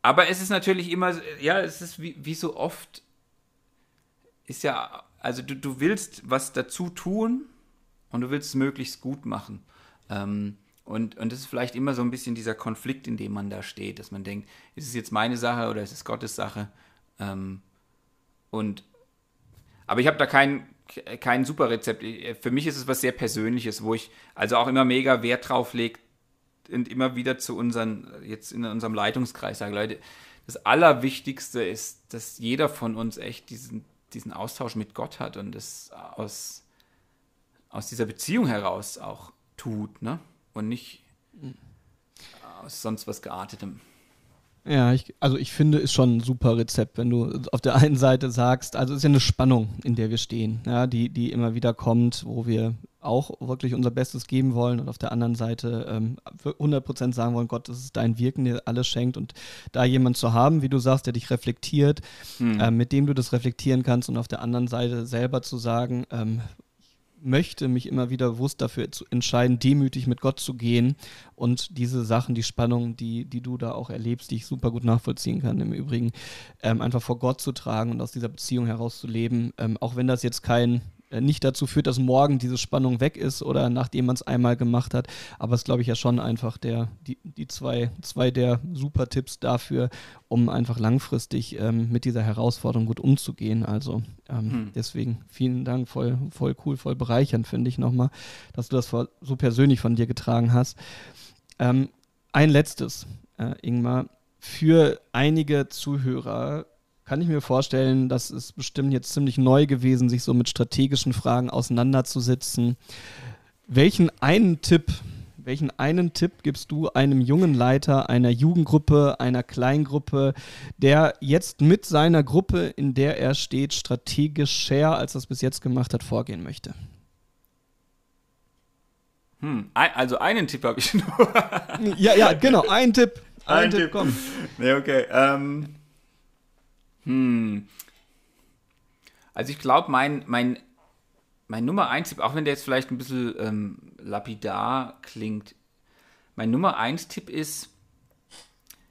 Aber es ist natürlich immer, ja, es ist wie, wie so oft, ist ja also du, du willst was dazu tun und du willst es möglichst gut machen. Ähm, und, und das ist vielleicht immer so ein bisschen dieser Konflikt, in dem man da steht, dass man denkt, ist es jetzt meine Sache oder ist es Gottes Sache? Ähm, und aber ich habe da kein, kein super Rezept. Für mich ist es was sehr Persönliches, wo ich also auch immer mega Wert drauf lege und immer wieder zu unseren, jetzt in unserem Leitungskreis sage, Leute, das Allerwichtigste ist, dass jeder von uns echt diesen, diesen Austausch mit Gott hat und es aus, aus dieser Beziehung heraus auch tut, ne? Und nicht aus sonst was Geartetem. Ja, ich, also ich finde, ist schon ein super Rezept, wenn du auf der einen Seite sagst, also es ist ja eine Spannung, in der wir stehen, ja, die, die immer wieder kommt, wo wir auch wirklich unser Bestes geben wollen und auf der anderen Seite ähm, 100% sagen wollen, Gott, das ist dein Wirken, der alles schenkt und da jemand zu haben, wie du sagst, der dich reflektiert, hm. äh, mit dem du das reflektieren kannst und auf der anderen Seite selber zu sagen, ähm, möchte mich immer wieder bewusst dafür entscheiden, demütig mit Gott zu gehen und diese Sachen, die Spannung, die, die du da auch erlebst, die ich super gut nachvollziehen kann, im Übrigen, ähm, einfach vor Gott zu tragen und aus dieser Beziehung heraus zu leben, ähm, auch wenn das jetzt kein nicht dazu führt, dass morgen diese Spannung weg ist oder nachdem man es einmal gemacht hat. Aber es glaube ich ja schon einfach der, die, die zwei, zwei der super Tipps dafür, um einfach langfristig ähm, mit dieser Herausforderung gut umzugehen. Also ähm, hm. deswegen vielen Dank, voll, voll cool, voll bereichernd, finde ich nochmal, dass du das so persönlich von dir getragen hast. Ähm, ein letztes, äh, Ingmar, für einige Zuhörer kann ich mir vorstellen, dass es bestimmt jetzt ziemlich neu gewesen, sich so mit strategischen Fragen auseinanderzusetzen. Welchen einen Tipp, welchen einen Tipp gibst du einem jungen Leiter einer Jugendgruppe, einer Kleingruppe, der jetzt mit seiner Gruppe, in der er steht, strategisch share, als er es bis jetzt gemacht hat, vorgehen möchte? Hm, also einen Tipp habe ich nur. ja, ja, genau, einen Tipp Ein, Ein Tipp, Tipp, komm. Nee, okay. Ähm, hm. Also ich glaube, mein, mein, mein Nummer 1 Tipp, auch wenn der jetzt vielleicht ein bisschen ähm, lapidar klingt, mein Nummer 1 Tipp ist,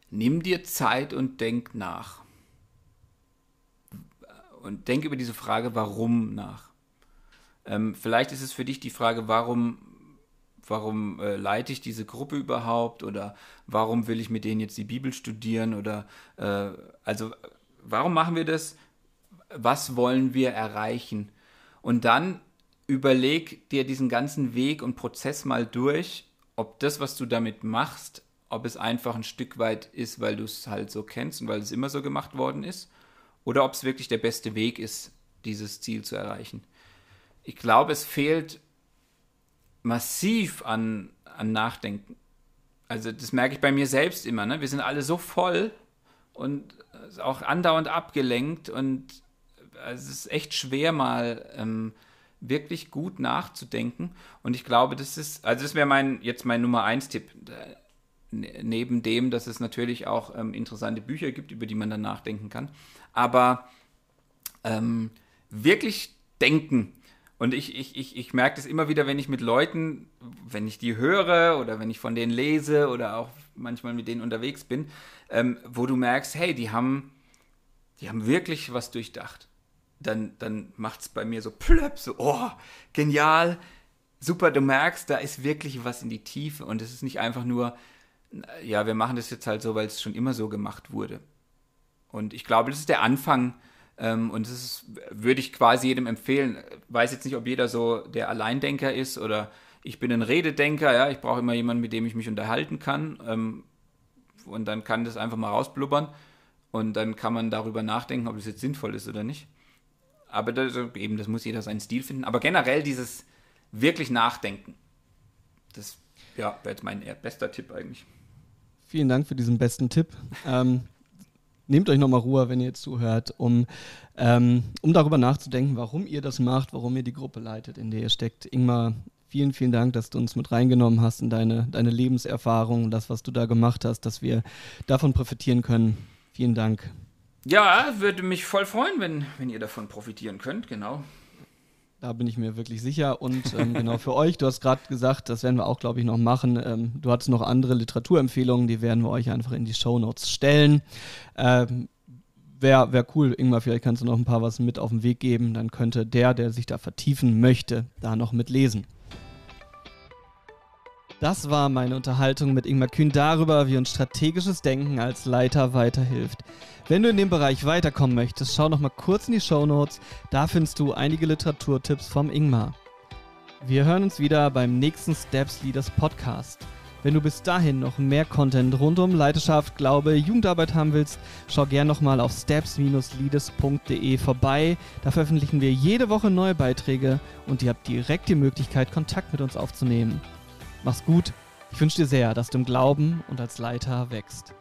nimm dir Zeit und denk nach. Und denk über diese Frage, warum nach. Ähm, vielleicht ist es für dich die Frage, warum, warum äh, leite ich diese Gruppe überhaupt oder warum will ich mit denen jetzt die Bibel studieren oder äh, also warum machen wir das? Was wollen wir erreichen? Und dann überleg dir diesen ganzen Weg und Prozess mal durch, ob das, was du damit machst, ob es einfach ein Stück weit ist, weil du es halt so kennst und weil es immer so gemacht worden ist, oder ob es wirklich der beste Weg ist, dieses Ziel zu erreichen. Ich glaube, es fehlt massiv an, an Nachdenken. Also das merke ich bei mir selbst immer. Ne? Wir sind alle so voll und auch andauernd abgelenkt und es ist echt schwer mal ähm, wirklich gut nachzudenken. Und ich glaube, das ist, also das wäre mein, jetzt mein Nummer eins Tipp. Neben dem, dass es natürlich auch ähm, interessante Bücher gibt, über die man dann nachdenken kann. Aber ähm, wirklich denken. Und ich, ich, ich, ich merke das immer wieder, wenn ich mit Leuten, wenn ich die höre oder wenn ich von denen lese oder auch manchmal mit denen unterwegs bin, ähm, wo du merkst, hey, die haben, die haben wirklich was durchdacht. Dann, dann macht es bei mir so plöpp, so, oh, genial, super, du merkst, da ist wirklich was in die Tiefe und es ist nicht einfach nur, ja, wir machen das jetzt halt so, weil es schon immer so gemacht wurde. Und ich glaube, das ist der Anfang ähm, und das würde ich quasi jedem empfehlen. Weiß jetzt nicht, ob jeder so der Alleindenker ist oder ich bin ein Rededenker, ja, ich brauche immer jemanden, mit dem ich mich unterhalten kann. Ähm, und dann kann das einfach mal rausblubbern und dann kann man darüber nachdenken, ob das jetzt sinnvoll ist oder nicht. Aber das, eben, das muss jeder seinen Stil finden. Aber generell dieses wirklich Nachdenken, das ja, wäre jetzt mein bester Tipp eigentlich. Vielen Dank für diesen besten Tipp. ähm, nehmt euch nochmal Ruhe, wenn ihr jetzt zuhört, um, ähm, um darüber nachzudenken, warum ihr das macht, warum ihr die Gruppe leitet, in der ihr steckt. Ingmar, vielen, vielen Dank, dass du uns mit reingenommen hast in deine, deine Lebenserfahrung, das, was du da gemacht hast, dass wir davon profitieren können. Vielen Dank. Ja, würde mich voll freuen, wenn, wenn ihr davon profitieren könnt, genau. Da bin ich mir wirklich sicher. Und ähm, genau für euch, du hast gerade gesagt, das werden wir auch, glaube ich, noch machen. Ähm, du hattest noch andere Literaturempfehlungen, die werden wir euch einfach in die Show Notes stellen. Ähm, Wäre wär cool, Ingmar, vielleicht kannst du noch ein paar was mit auf den Weg geben. Dann könnte der, der sich da vertiefen möchte, da noch mit lesen. Das war meine Unterhaltung mit Ingmar Kühn darüber, wie uns strategisches Denken als Leiter weiterhilft. Wenn du in dem Bereich weiterkommen möchtest, schau noch mal kurz in die Show Notes. Da findest du einige Literaturtipps vom Ingmar. Wir hören uns wieder beim nächsten Steps Leaders Podcast. Wenn du bis dahin noch mehr Content rund um Leiterschaft, Glaube, Jugendarbeit haben willst, schau gern nochmal auf steps-leaders.de vorbei. Da veröffentlichen wir jede Woche neue Beiträge und ihr habt direkt die Möglichkeit, Kontakt mit uns aufzunehmen. Mach's gut. Ich wünsche dir sehr, dass du im Glauben und als Leiter wächst.